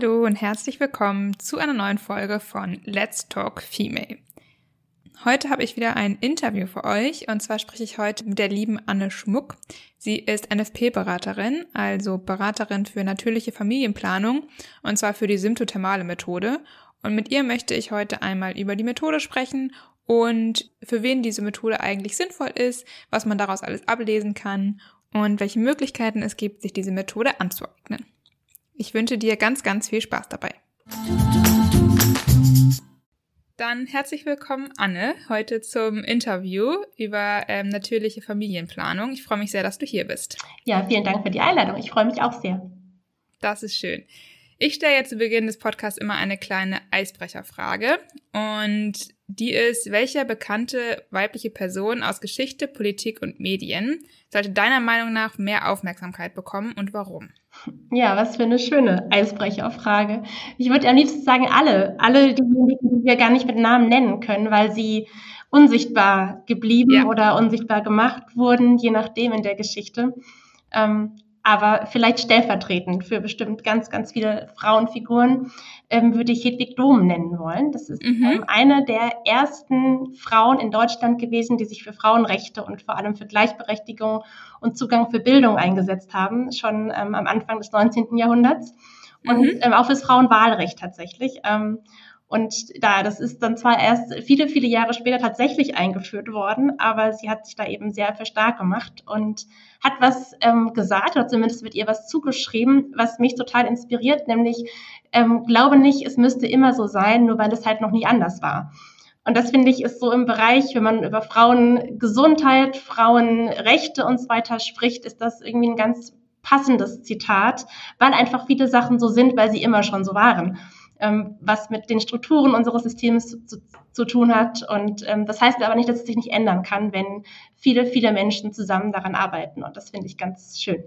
Hallo und herzlich willkommen zu einer neuen Folge von Let's Talk Female. Heute habe ich wieder ein Interview für euch und zwar spreche ich heute mit der lieben Anne Schmuck. Sie ist NFP-Beraterin, also Beraterin für natürliche Familienplanung und zwar für die symptothermale Methode. Und mit ihr möchte ich heute einmal über die Methode sprechen und für wen diese Methode eigentlich sinnvoll ist, was man daraus alles ablesen kann und welche Möglichkeiten es gibt, sich diese Methode anzueignen. Ich wünsche dir ganz, ganz viel Spaß dabei. Dann herzlich willkommen, Anne, heute zum Interview über ähm, natürliche Familienplanung. Ich freue mich sehr, dass du hier bist. Ja, vielen Dank für die Einladung. Ich freue mich auch sehr. Das ist schön. Ich stelle jetzt zu Beginn des Podcasts immer eine kleine Eisbrecherfrage und die ist, welche bekannte weibliche Person aus Geschichte, Politik und Medien sollte deiner Meinung nach mehr Aufmerksamkeit bekommen und warum? Ja, was für eine schöne Eisbrecherfrage. Ich würde am liebsten sagen, alle, alle diejenigen, die wir gar nicht mit Namen nennen können, weil sie unsichtbar geblieben ja. oder unsichtbar gemacht wurden, je nachdem in der Geschichte. Ähm, aber vielleicht stellvertretend für bestimmt ganz, ganz viele Frauenfiguren ähm, würde ich Hedwig Dohm nennen wollen. Das ist mhm. ähm, eine der ersten Frauen in Deutschland gewesen, die sich für Frauenrechte und vor allem für Gleichberechtigung und Zugang für Bildung eingesetzt haben, schon ähm, am Anfang des 19. Jahrhunderts. Und mhm. ähm, auch fürs Frauenwahlrecht tatsächlich. Und da, das ist dann zwar erst viele, viele Jahre später tatsächlich eingeführt worden, aber sie hat sich da eben sehr für stark gemacht und hat was ähm, gesagt, oder zumindest wird ihr was zugeschrieben, was mich total inspiriert, nämlich ähm, glaube nicht, es müsste immer so sein, nur weil es halt noch nie anders war. Und das finde ich ist so im Bereich, wenn man über Frauengesundheit, Frauenrechte und so weiter spricht, ist das irgendwie ein ganz passendes Zitat, weil einfach viele Sachen so sind, weil sie immer schon so waren ähm, was mit den Strukturen unseres Systems zu, zu, zu tun hat. Und ähm, das heißt aber nicht, dass es sich nicht ändern kann, wenn viele, viele Menschen zusammen daran arbeiten. Und das finde ich ganz schön.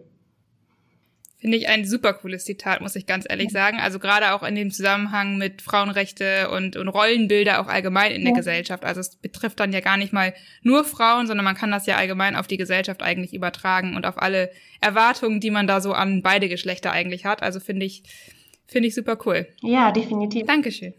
Finde ich ein super cooles Zitat, muss ich ganz ehrlich sagen. Also gerade auch in dem Zusammenhang mit Frauenrechte und, und Rollenbilder auch allgemein in ja. der Gesellschaft. Also es betrifft dann ja gar nicht mal nur Frauen, sondern man kann das ja allgemein auf die Gesellschaft eigentlich übertragen und auf alle Erwartungen, die man da so an beide Geschlechter eigentlich hat. Also finde ich, Finde ich super cool. Ja, definitiv. Dankeschön.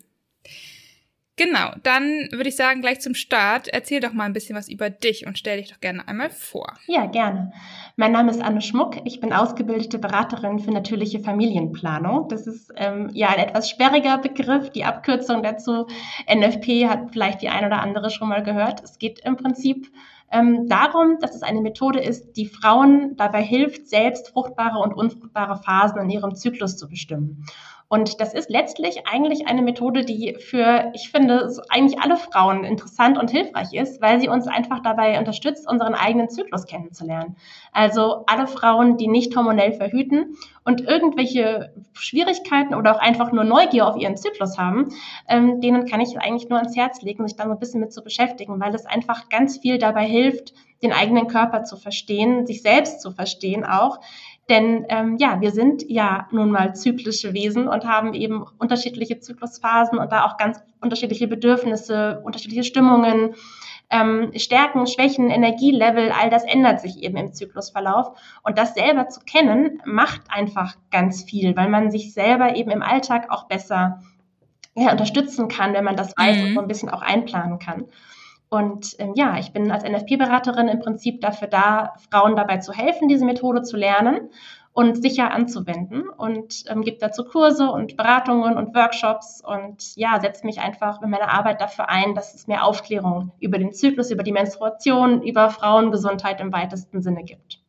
Genau, dann würde ich sagen, gleich zum Start, erzähl doch mal ein bisschen was über dich und stell dich doch gerne einmal vor. Ja, gerne. Mein Name ist Anne Schmuck. Ich bin ausgebildete Beraterin für natürliche Familienplanung. Das ist ähm, ja ein etwas sperriger Begriff. Die Abkürzung dazu, NFP, hat vielleicht die ein oder andere schon mal gehört. Es geht im Prinzip ähm, darum, dass es eine Methode ist, die Frauen dabei hilft, selbst fruchtbare und unfruchtbare Phasen in ihrem Zyklus zu bestimmen. Und das ist letztlich eigentlich eine Methode, die für, ich finde, eigentlich alle Frauen interessant und hilfreich ist, weil sie uns einfach dabei unterstützt, unseren eigenen Zyklus kennenzulernen. Also alle Frauen, die nicht hormonell verhüten und irgendwelche Schwierigkeiten oder auch einfach nur Neugier auf ihren Zyklus haben, ähm, denen kann ich eigentlich nur ans Herz legen, sich da so ein bisschen mit zu beschäftigen, weil es einfach ganz viel dabei hilft, den eigenen Körper zu verstehen, sich selbst zu verstehen auch, denn ähm, ja, wir sind ja nun mal zyklische Wesen und haben eben unterschiedliche Zyklusphasen und da auch ganz unterschiedliche Bedürfnisse, unterschiedliche Stimmungen, ähm, Stärken, Schwächen, Energielevel, all das ändert sich eben im Zyklusverlauf. Und das selber zu kennen, macht einfach ganz viel, weil man sich selber eben im Alltag auch besser ja, unterstützen kann, wenn man das weiß mhm. und so ein bisschen auch einplanen kann. Und ähm, ja, ich bin als NFP-Beraterin im Prinzip dafür da, Frauen dabei zu helfen, diese Methode zu lernen und sicher anzuwenden und ähm, gebe dazu Kurse und Beratungen und Workshops und ja, setze mich einfach in meiner Arbeit dafür ein, dass es mehr Aufklärung über den Zyklus, über die Menstruation, über Frauengesundheit im weitesten Sinne gibt.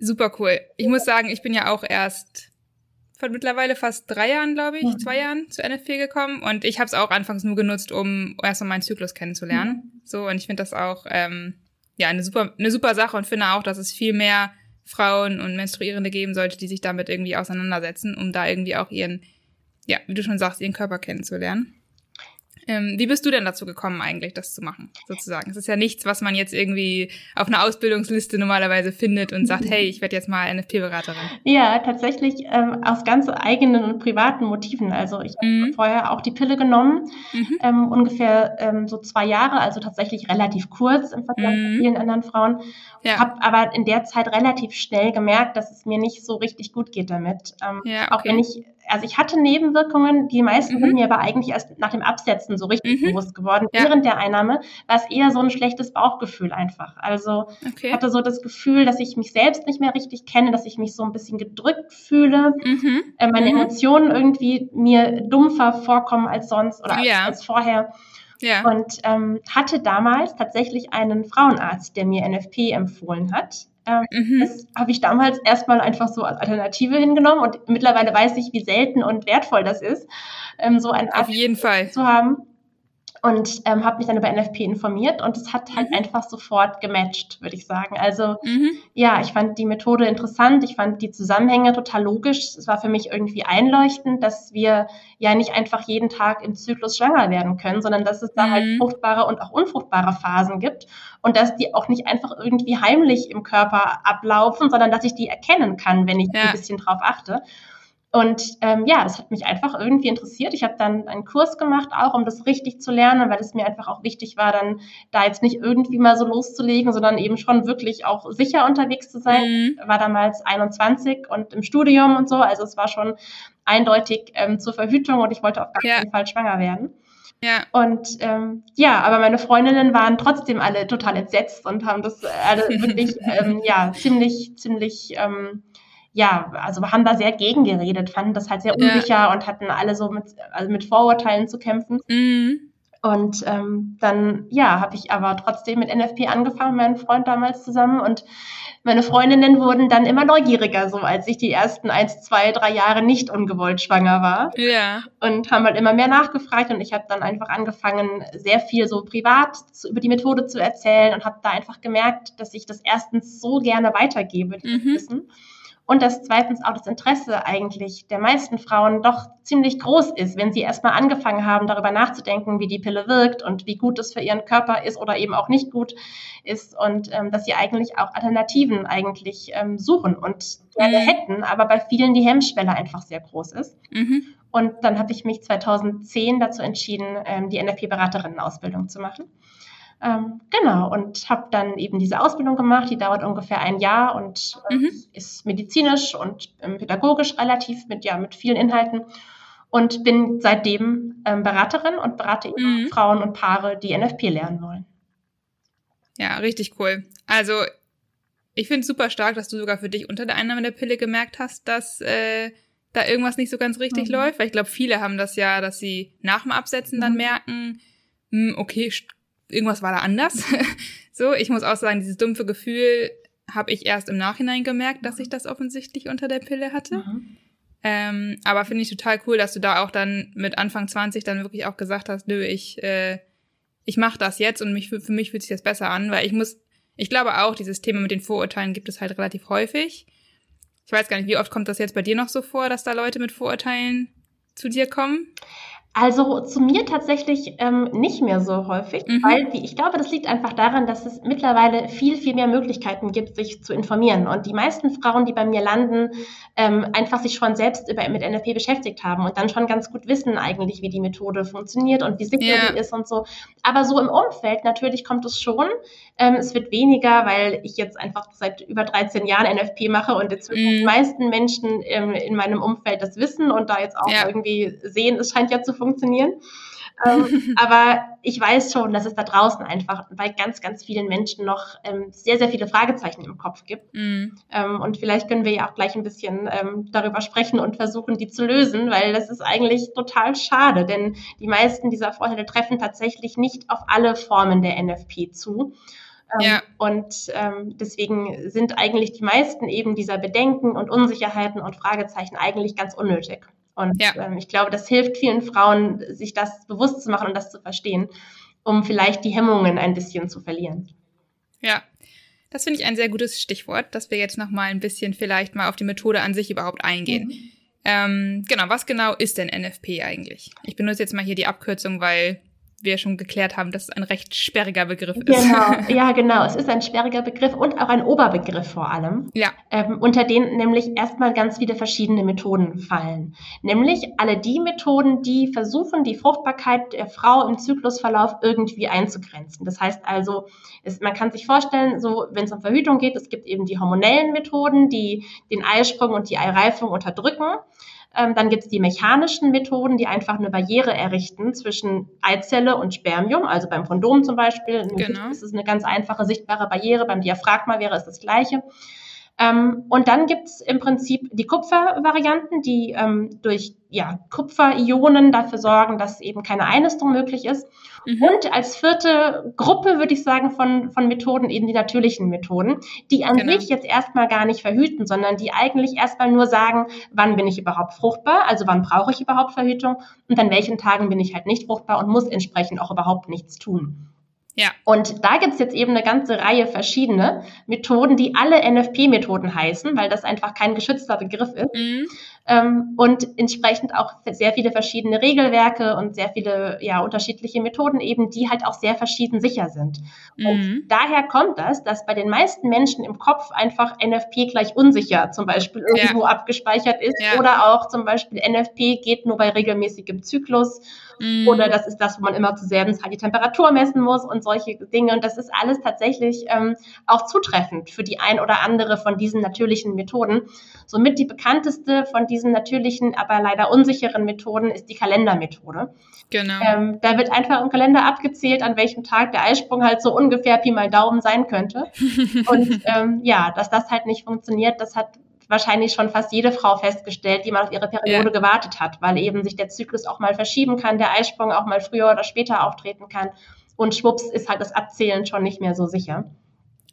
Super cool. Ich muss sagen, ich bin ja auch erst vor mittlerweile fast drei Jahren, glaube ich, mhm. zwei Jahren zu NFP gekommen und ich habe es auch anfangs nur genutzt, um erstmal meinen Zyklus kennenzulernen. Mhm. So und ich finde das auch ähm, ja eine super eine super Sache und finde auch, dass es viel mehr Frauen und Menstruierende geben sollte, die sich damit irgendwie auseinandersetzen, um da irgendwie auch ihren ja, wie du schon sagst, ihren Körper kennenzulernen. Ähm, wie bist du denn dazu gekommen, eigentlich das zu machen, sozusagen? Es ist ja nichts, was man jetzt irgendwie auf einer Ausbildungsliste normalerweise findet und sagt, hey, ich werde jetzt mal NFP-Beraterin. Ja, tatsächlich ähm, aus ganz eigenen und privaten Motiven. Also ich mhm. habe vorher auch die Pille genommen, mhm. ähm, ungefähr ähm, so zwei Jahre, also tatsächlich relativ kurz im Vergleich mhm. zu vielen anderen Frauen. Ja. Habe aber in der Zeit relativ schnell gemerkt, dass es mir nicht so richtig gut geht damit. Ähm, ja, okay. Auch wenn ich also ich hatte Nebenwirkungen, die meisten mhm. sind mir aber eigentlich erst nach dem Absetzen so richtig mhm. bewusst geworden. Ja. Während der Einnahme war es eher so ein schlechtes Bauchgefühl einfach. Also okay. ich hatte so das Gefühl, dass ich mich selbst nicht mehr richtig kenne, dass ich mich so ein bisschen gedrückt fühle, mhm. äh, meine mhm. Emotionen irgendwie mir dumpfer vorkommen als sonst oder ja. als, als vorher. Ja. Und ähm, hatte damals tatsächlich einen Frauenarzt, der mir NFP empfohlen hat. Ähm, mhm. Das habe ich damals erstmal einfach so als Alternative hingenommen und mittlerweile weiß ich, wie selten und wertvoll das ist, ähm, so einen Arzt zu haben und ähm, habe mich dann über NFP informiert und es hat halt mhm. einfach sofort gematcht, würde ich sagen. Also mhm. ja, ich fand die Methode interessant, ich fand die Zusammenhänge total logisch. Es war für mich irgendwie einleuchtend, dass wir ja nicht einfach jeden Tag im Zyklus schwanger werden können, sondern dass es da halt mhm. halt fruchtbare und auch unfruchtbare Phasen gibt und dass die auch nicht einfach irgendwie heimlich im Körper ablaufen, sondern dass ich die erkennen kann, wenn ich ja. ein bisschen drauf achte. Und ähm, ja, das hat mich einfach irgendwie interessiert. Ich habe dann einen Kurs gemacht, auch um das richtig zu lernen, weil es mir einfach auch wichtig war, dann da jetzt nicht irgendwie mal so loszulegen, sondern eben schon wirklich auch sicher unterwegs zu sein. Mhm. War damals 21 und im Studium und so. Also es war schon eindeutig ähm, zur Verhütung und ich wollte auf gar keinen ja. Fall schwanger werden. Ja. Und ähm, ja, aber meine Freundinnen waren trotzdem alle total entsetzt und haben das alle wirklich ähm, ja ziemlich, ziemlich ähm, ja, also haben da sehr gegengeredet, fanden das halt sehr unsicher ja. und hatten alle so mit, also mit Vorurteilen zu kämpfen. Mhm. Und ähm, dann, ja, habe ich aber trotzdem mit NFP angefangen, meinen Freund damals zusammen. Und meine Freundinnen wurden dann immer neugieriger, so als ich die ersten eins, zwei, drei Jahre nicht ungewollt schwanger war. Ja. Und haben halt immer mehr nachgefragt und ich habe dann einfach angefangen, sehr viel so privat zu, über die Methode zu erzählen und habe da einfach gemerkt, dass ich das erstens so gerne weitergebe, dieses mhm. Wissen und dass zweitens auch das Interesse eigentlich der meisten Frauen doch ziemlich groß ist, wenn sie erstmal angefangen haben, darüber nachzudenken, wie die Pille wirkt und wie gut es für ihren Körper ist oder eben auch nicht gut ist und ähm, dass sie eigentlich auch Alternativen eigentlich ähm, suchen und gerne hätten, aber bei vielen die Hemmschwelle einfach sehr groß ist. Mhm. Und dann habe ich mich 2010 dazu entschieden, ähm, die NFP-Beraterinnen-Ausbildung zu machen. Ähm, genau, und habe dann eben diese Ausbildung gemacht, die dauert ungefähr ein Jahr und äh, mhm. ist medizinisch und ähm, pädagogisch relativ mit, ja, mit vielen Inhalten und bin seitdem ähm, Beraterin und berate mhm. Frauen und Paare, die NFP lernen wollen. Ja, richtig cool. Also ich finde es super stark, dass du sogar für dich unter der Einnahme der Pille gemerkt hast, dass äh, da irgendwas nicht so ganz richtig mhm. läuft. Weil ich glaube, viele haben das ja, dass sie nach dem Absetzen dann mhm. merken, mh, hm, okay, irgendwas war da anders. so, ich muss auch sagen, dieses dumpfe Gefühl habe ich erst im Nachhinein gemerkt, dass ich das offensichtlich unter der Pille hatte. Mhm. Ähm, aber finde ich total cool, dass du da auch dann mit Anfang 20 dann wirklich auch gesagt hast, nö, ich, äh, ich mache das jetzt und mich, für mich fühlt sich das besser an, weil ich muss, ich glaube auch, dieses Thema mit den Vorurteilen gibt es halt relativ häufig. Ich weiß gar nicht, wie oft kommt das jetzt bei dir noch so vor, dass da Leute mit Vorurteilen zu dir kommen? Also zu mir tatsächlich ähm, nicht mehr so häufig, mhm. weil die, ich glaube, das liegt einfach daran, dass es mittlerweile viel, viel mehr Möglichkeiten gibt, sich zu informieren. Und die meisten Frauen, die bei mir landen, ähm, einfach sich schon selbst über, mit NLP beschäftigt haben und dann schon ganz gut wissen eigentlich, wie die Methode funktioniert und wie sicher yeah. die ist und so. Aber so im Umfeld natürlich kommt es schon. Ähm, es wird weniger, weil ich jetzt einfach seit über 13 Jahren NFP mache und jetzt mhm. die meisten Menschen ähm, in meinem Umfeld das wissen und da jetzt auch ja. irgendwie sehen, es scheint ja zu funktionieren. ähm, aber ich weiß schon, dass es da draußen einfach bei ganz, ganz vielen Menschen noch ähm, sehr, sehr viele Fragezeichen im Kopf gibt. Mm. Ähm, und vielleicht können wir ja auch gleich ein bisschen ähm, darüber sprechen und versuchen, die zu lösen, weil das ist eigentlich total schade, denn die meisten dieser Vorteile treffen tatsächlich nicht auf alle Formen der NFP zu. Ähm, ja. Und ähm, deswegen sind eigentlich die meisten eben dieser Bedenken und Unsicherheiten und Fragezeichen eigentlich ganz unnötig. Und ja. ähm, ich glaube, das hilft vielen Frauen, sich das bewusst zu machen und das zu verstehen, um vielleicht die Hemmungen ein bisschen zu verlieren. Ja, das finde ich ein sehr gutes Stichwort, dass wir jetzt noch mal ein bisschen vielleicht mal auf die Methode an sich überhaupt eingehen. Mhm. Ähm, genau, was genau ist denn NFP eigentlich? Ich benutze jetzt mal hier die Abkürzung, weil wir schon geklärt haben, dass es ein recht sperriger Begriff ist. Genau, ja, genau. Es ist ein sperriger Begriff und auch ein Oberbegriff vor allem. Ja. Ähm, unter denen nämlich erstmal ganz viele verschiedene Methoden fallen. Nämlich alle die Methoden, die versuchen, die Fruchtbarkeit der Frau im Zyklusverlauf irgendwie einzugrenzen. Das heißt also, es, man kann sich vorstellen, so, wenn es um Verhütung geht, es gibt eben die hormonellen Methoden, die den Eisprung und die Eireifung unterdrücken. Ähm, dann gibt es die mechanischen Methoden, die einfach eine Barriere errichten zwischen Eizelle und Spermium, also beim Kondom zum Beispiel. Genau. Das ist eine ganz einfache sichtbare Barriere. Beim Diaphragma wäre es das Gleiche. Ähm, und dann gibt es im Prinzip die Kupfervarianten, die ähm, durch ja, Kupferionen dafür sorgen, dass eben keine Einnistung möglich ist. Mhm. Und als vierte Gruppe würde ich sagen von, von Methoden eben die natürlichen Methoden, die an genau. sich jetzt erstmal gar nicht verhüten, sondern die eigentlich erstmal nur sagen, wann bin ich überhaupt fruchtbar, also wann brauche ich überhaupt Verhütung und an welchen Tagen bin ich halt nicht fruchtbar und muss entsprechend auch überhaupt nichts tun. Ja. Und da gibt's jetzt eben eine ganze Reihe verschiedene Methoden, die alle NFP-Methoden heißen, weil das einfach kein geschützter Begriff ist. Mhm. Ähm, und entsprechend auch sehr viele verschiedene Regelwerke und sehr viele ja, unterschiedliche Methoden eben, die halt auch sehr verschieden sicher sind. Mhm. Und daher kommt das, dass bei den meisten Menschen im Kopf einfach NFP gleich unsicher zum Beispiel irgendwo ja. abgespeichert ist ja. oder auch zum Beispiel NFP geht nur bei regelmäßigem Zyklus Mhm. Oder das ist das, wo man immer zur selben Zeit die Temperatur messen muss und solche Dinge. Und das ist alles tatsächlich ähm, auch zutreffend für die ein oder andere von diesen natürlichen Methoden. Somit die bekannteste von diesen natürlichen, aber leider unsicheren Methoden ist die Kalendermethode. Genau. Ähm, da wird einfach im Kalender abgezählt, an welchem Tag der Eisprung halt so ungefähr Pi mal Daumen sein könnte. und ähm, ja, dass das halt nicht funktioniert, das hat wahrscheinlich schon fast jede Frau festgestellt, die mal auf ihre Periode ja. gewartet hat, weil eben sich der Zyklus auch mal verschieben kann, der Eisprung auch mal früher oder später auftreten kann. Und schwupps ist halt das Abzählen schon nicht mehr so sicher.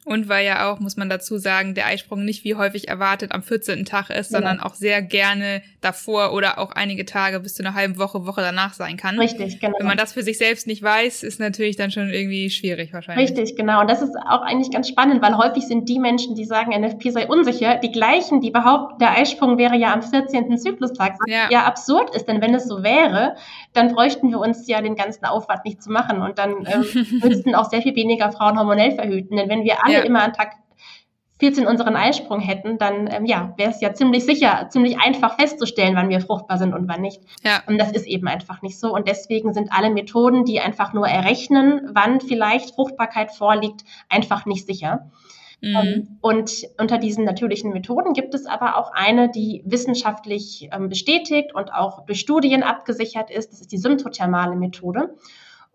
Und weil ja auch, muss man dazu sagen, der Eisprung nicht wie häufig erwartet am 14. Tag ist, sondern ja. auch sehr gerne davor oder auch einige Tage bis zu einer halben Woche, Woche danach sein kann. Richtig, genau. Wenn man das für sich selbst nicht weiß, ist natürlich dann schon irgendwie schwierig wahrscheinlich. Richtig, genau. Und das ist auch eigentlich ganz spannend, weil häufig sind die Menschen, die sagen, NFP sei unsicher, die gleichen, die behaupten, der Eisprung wäre ja am 14. Zyklustag. Ja. ja absurd ist, denn wenn es so wäre, dann bräuchten wir uns ja den ganzen Aufwand nicht zu machen und dann ähm, müssten auch sehr viel weniger Frauen hormonell verhüten. Denn wenn wir alle ja. immer an Tag 14 unseren Eisprung hätten, dann ähm, ja, wäre es ja ziemlich sicher, ziemlich einfach festzustellen, wann wir fruchtbar sind und wann nicht. Ja. Und das ist eben einfach nicht so. Und deswegen sind alle Methoden, die einfach nur errechnen, wann vielleicht Fruchtbarkeit vorliegt, einfach nicht sicher. Mhm. Ähm, und unter diesen natürlichen Methoden gibt es aber auch eine, die wissenschaftlich ähm, bestätigt und auch durch Studien abgesichert ist. Das ist die symptothermale Methode.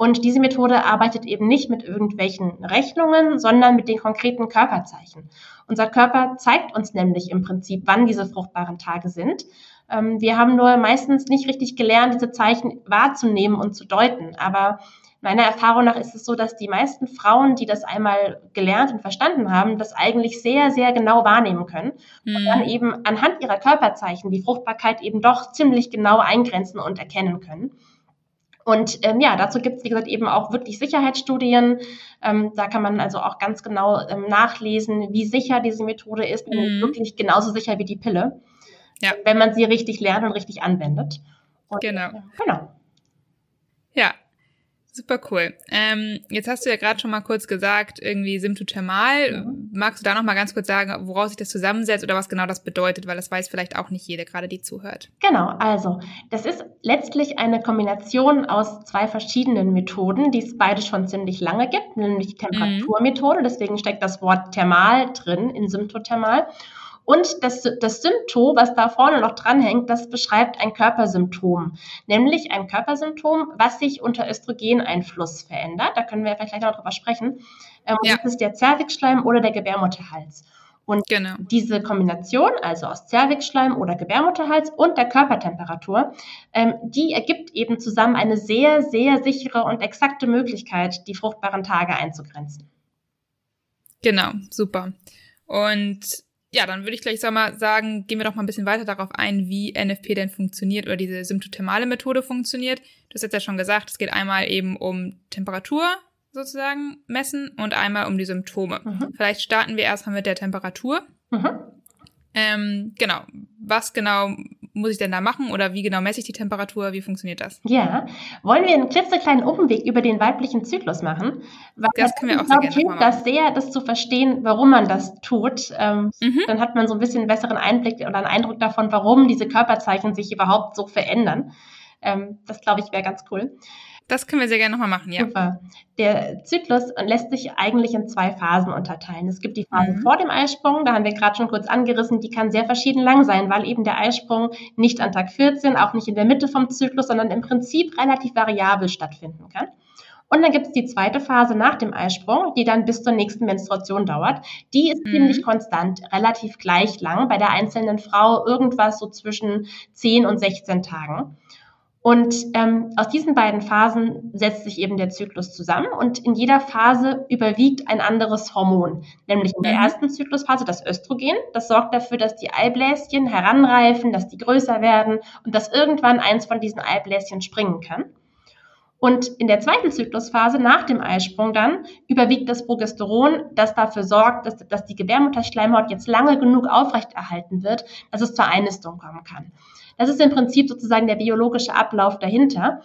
Und diese Methode arbeitet eben nicht mit irgendwelchen Rechnungen, sondern mit den konkreten Körperzeichen. Unser Körper zeigt uns nämlich im Prinzip, wann diese fruchtbaren Tage sind. Ähm, wir haben nur meistens nicht richtig gelernt, diese Zeichen wahrzunehmen und zu deuten. Aber meiner Erfahrung nach ist es so, dass die meisten Frauen, die das einmal gelernt und verstanden haben, das eigentlich sehr, sehr genau wahrnehmen können mhm. und dann eben anhand ihrer Körperzeichen die Fruchtbarkeit eben doch ziemlich genau eingrenzen und erkennen können. Und ähm, ja, dazu gibt es, wie gesagt, eben auch wirklich Sicherheitsstudien. Ähm, da kann man also auch ganz genau ähm, nachlesen, wie sicher diese Methode ist, mhm. wirklich genauso sicher wie die Pille, ja. wenn man sie richtig lernt und richtig anwendet. Und, genau. Ja, genau. Super cool. Ähm, jetzt hast du ja gerade schon mal kurz gesagt, irgendwie symptothermal. Ja. Magst du da noch mal ganz kurz sagen, woraus sich das zusammensetzt oder was genau das bedeutet? Weil das weiß vielleicht auch nicht jede, gerade die zuhört. Genau, also das ist letztlich eine Kombination aus zwei verschiedenen Methoden, die es beide schon ziemlich lange gibt, nämlich die mhm. Temperaturmethode. Mhm. Deswegen steckt das Wort thermal drin in symptothermal. Und das, das Symptom, was da vorne noch dranhängt, das beschreibt ein Körpersymptom. Nämlich ein Körpersymptom, was sich unter Östrogeneinfluss verändert. Da können wir vielleicht gleich noch drüber sprechen. Ähm, ja. Das ist der Zervixschleim oder der Gebärmutterhals. Und genau. diese Kombination, also aus Zervixschleim oder Gebärmutterhals und der Körpertemperatur, ähm, die ergibt eben zusammen eine sehr, sehr sichere und exakte Möglichkeit, die fruchtbaren Tage einzugrenzen. Genau, super. Und ja, dann würde ich gleich mal sagen, gehen wir doch mal ein bisschen weiter darauf ein, wie NFP denn funktioniert oder diese symptothermale Methode funktioniert. Du hast jetzt ja schon gesagt, es geht einmal eben um Temperatur sozusagen messen und einmal um die Symptome. Mhm. Vielleicht starten wir erstmal mit der Temperatur. Mhm. Ähm, genau. Was genau muss ich denn da machen oder wie genau messe ich die Temperatur? Wie funktioniert das? Ja, wollen wir einen klitzekleinen Umweg über den weiblichen Zyklus machen? Weil das können wir auch sehr gerne hilft das sehr, das zu verstehen, warum man das tut. Ähm, mhm. Dann hat man so ein bisschen einen besseren Einblick oder einen Eindruck davon, warum diese Körperzeichen sich überhaupt so verändern. Ähm, das glaube ich wäre ganz cool. Das können wir sehr gerne nochmal machen, ja. Super. Der Zyklus lässt sich eigentlich in zwei Phasen unterteilen. Es gibt die Phase mhm. vor dem Eisprung, da haben wir gerade schon kurz angerissen, die kann sehr verschieden lang sein, weil eben der Eisprung nicht an Tag 14, auch nicht in der Mitte vom Zyklus, sondern im Prinzip relativ variabel stattfinden kann. Und dann gibt es die zweite Phase nach dem Eisprung, die dann bis zur nächsten Menstruation dauert. Die ist mhm. ziemlich konstant, relativ gleich lang, bei der einzelnen Frau irgendwas so zwischen 10 und 16 Tagen. Und ähm, aus diesen beiden Phasen setzt sich eben der Zyklus zusammen und in jeder Phase überwiegt ein anderes Hormon, nämlich in der mhm. ersten Zyklusphase das Östrogen. Das sorgt dafür, dass die Eibläschen heranreifen, dass die größer werden und dass irgendwann eins von diesen Eibläschen springen kann. Und in der zweiten Zyklusphase nach dem Eisprung dann überwiegt das Progesteron, das dafür sorgt, dass, dass die Gebärmutterschleimhaut jetzt lange genug aufrechterhalten wird, dass es zur Einnistung kommen kann. Das ist im Prinzip sozusagen der biologische Ablauf dahinter.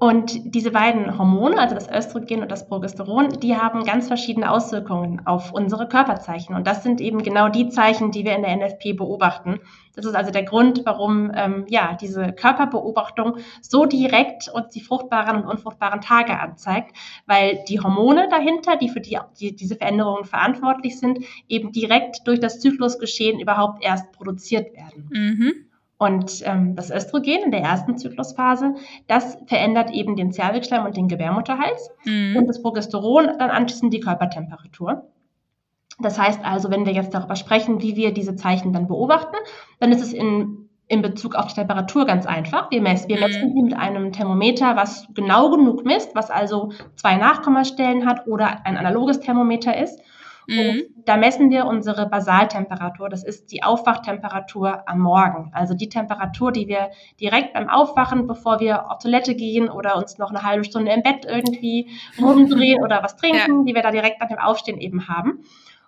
Und diese beiden Hormone, also das Östrogen und das Progesteron, die haben ganz verschiedene Auswirkungen auf unsere Körperzeichen. Und das sind eben genau die Zeichen, die wir in der NFP beobachten. Das ist also der Grund, warum ähm, ja diese Körperbeobachtung so direkt uns die fruchtbaren und unfruchtbaren Tage anzeigt, weil die Hormone dahinter, die für die, die diese Veränderungen verantwortlich sind, eben direkt durch das Zyklusgeschehen überhaupt erst produziert werden. Mhm. Und ähm, das Östrogen in der ersten Zyklusphase, das verändert eben den Zervixschleim und den Gebärmutterhals. Mhm. Und das Progesteron dann anschließend die Körpertemperatur. Das heißt also, wenn wir jetzt darüber sprechen, wie wir diese Zeichen dann beobachten, dann ist es in, in Bezug auf die Temperatur ganz einfach. Wir messen, wir mhm. messen sie mit einem Thermometer, was genau genug misst, was also zwei Nachkommastellen hat oder ein analoges Thermometer ist. Mhm. da messen wir unsere Basaltemperatur. Das ist die Aufwachtemperatur am Morgen. Also die Temperatur, die wir direkt beim Aufwachen, bevor wir auf Toilette gehen oder uns noch eine halbe Stunde im Bett irgendwie rumdrehen oder was trinken, ja. die wir da direkt nach dem Aufstehen eben haben.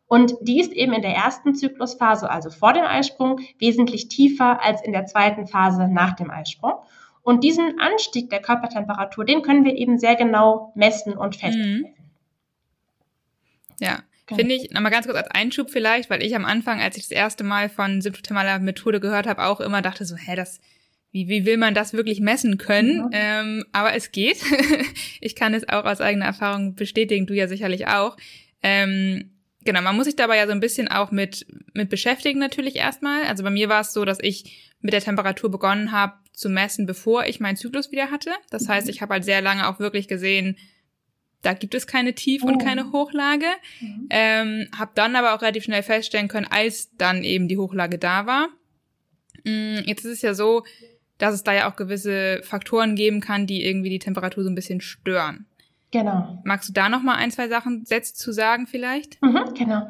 Und die ist eben in der ersten Zyklusphase, also vor dem Eisprung, wesentlich tiefer als in der zweiten Phase nach dem Eisprung. Und diesen Anstieg der Körpertemperatur, den können wir eben sehr genau messen und feststellen. Mhm. Ja, Finde ich, nochmal ganz kurz als Einschub vielleicht, weil ich am Anfang, als ich das erste Mal von symptomaler Methode gehört habe, auch immer dachte so, hä, das, wie, wie will man das wirklich messen können? Mhm. Ähm, aber es geht. ich kann es auch aus eigener Erfahrung bestätigen, du ja sicherlich auch. Ähm, genau, man muss sich dabei ja so ein bisschen auch mit, mit beschäftigen natürlich erstmal. Also bei mir war es so, dass ich mit der Temperatur begonnen habe zu messen, bevor ich meinen Zyklus wieder hatte. Das heißt, mhm. ich habe halt sehr lange auch wirklich gesehen, da gibt es keine Tief- und oh. keine Hochlage. Mhm. Ähm, hab dann aber auch relativ schnell feststellen können, als dann eben die Hochlage da war. Mm, jetzt ist es ja so, dass es da ja auch gewisse Faktoren geben kann, die irgendwie die Temperatur so ein bisschen stören. Genau. Magst du da noch mal ein, zwei Sachen Sätze zu sagen vielleicht? Mhm, genau.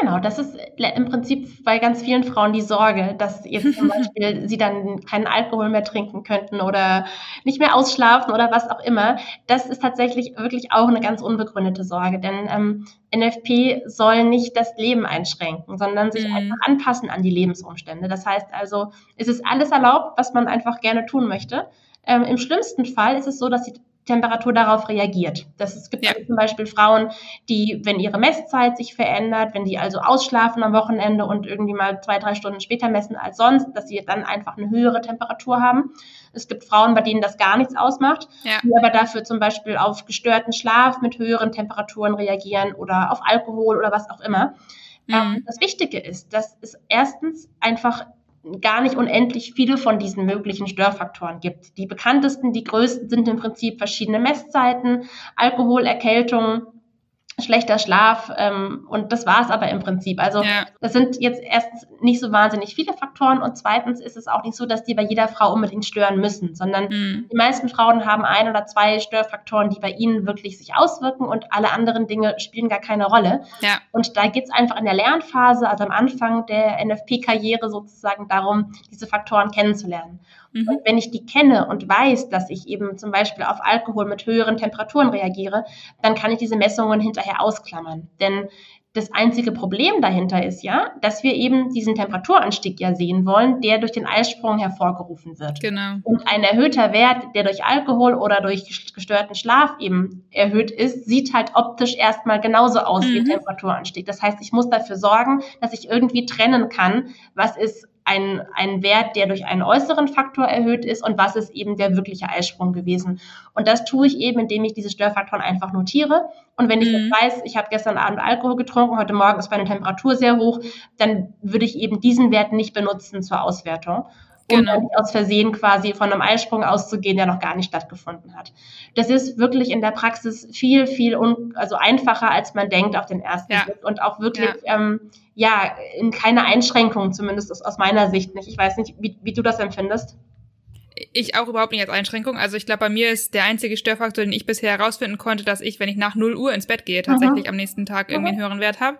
Genau, das ist im Prinzip bei ganz vielen Frauen die Sorge, dass jetzt zum Beispiel sie dann keinen Alkohol mehr trinken könnten oder nicht mehr ausschlafen oder was auch immer. Das ist tatsächlich wirklich auch eine ganz unbegründete Sorge, denn ähm, NFP soll nicht das Leben einschränken, sondern sich mhm. einfach anpassen an die Lebensumstände. Das heißt also, es ist alles erlaubt, was man einfach gerne tun möchte. Ähm, Im schlimmsten Fall ist es so, dass sie Temperatur darauf reagiert. Das, es gibt ja. also zum Beispiel Frauen, die, wenn ihre Messzeit sich verändert, wenn die also ausschlafen am Wochenende und irgendwie mal zwei, drei Stunden später messen als sonst, dass sie dann einfach eine höhere Temperatur haben. Es gibt Frauen, bei denen das gar nichts ausmacht, ja. die aber dafür zum Beispiel auf gestörten Schlaf mit höheren Temperaturen reagieren oder auf Alkohol oder was auch immer. Mhm. Ähm, das Wichtige ist, dass es erstens einfach gar nicht unendlich viele von diesen möglichen Störfaktoren gibt. Die bekanntesten, die größten sind im Prinzip verschiedene Messzeiten, Alkohol, Erkältung, schlechter Schlaf ähm, und das war es aber im Prinzip. Also ja. das sind jetzt erstens nicht so wahnsinnig viele Faktoren und zweitens ist es auch nicht so, dass die bei jeder Frau unbedingt stören müssen, sondern mhm. die meisten Frauen haben ein oder zwei Störfaktoren, die bei ihnen wirklich sich auswirken und alle anderen Dinge spielen gar keine Rolle. Ja. Und da geht es einfach in der Lernphase, also am Anfang der NFP-Karriere sozusagen darum, diese Faktoren kennenzulernen. Mhm. Und wenn ich die kenne und weiß, dass ich eben zum Beispiel auf Alkohol mit höheren Temperaturen reagiere, dann kann ich diese Messungen hinterher ausklammern. Denn das einzige Problem dahinter ist ja, dass wir eben diesen Temperaturanstieg ja sehen wollen, der durch den Eisprung hervorgerufen wird. Genau. Und ein erhöhter Wert, der durch Alkohol oder durch gestörten Schlaf eben erhöht ist, sieht halt optisch erstmal genauso aus mhm. wie ein Temperaturanstieg. Das heißt, ich muss dafür sorgen, dass ich irgendwie trennen kann, was ist ein, ein Wert, der durch einen äußeren Faktor erhöht ist und was ist eben der wirkliche Eisprung gewesen. Und das tue ich eben, indem ich diese Störfaktoren einfach notiere. Und wenn ich mhm. jetzt weiß, ich habe gestern Abend Alkohol getrunken, heute Morgen ist meine Temperatur sehr hoch, dann würde ich eben diesen Wert nicht benutzen zur Auswertung um genau. aus Versehen quasi von einem Eisprung auszugehen, der noch gar nicht stattgefunden hat. Das ist wirklich in der Praxis viel, viel un also einfacher, als man denkt auf den ersten ja. Blick und auch wirklich ja. Ähm, ja in keine Einschränkungen, zumindest aus, aus meiner Sicht nicht. Ich weiß nicht, wie, wie du das empfindest. Ich auch überhaupt nicht als Einschränkung. Also ich glaube, bei mir ist der einzige Störfaktor, den ich bisher herausfinden konnte, dass ich, wenn ich nach 0 Uhr ins Bett gehe, tatsächlich mhm. am nächsten Tag irgendwie einen höheren Wert habe.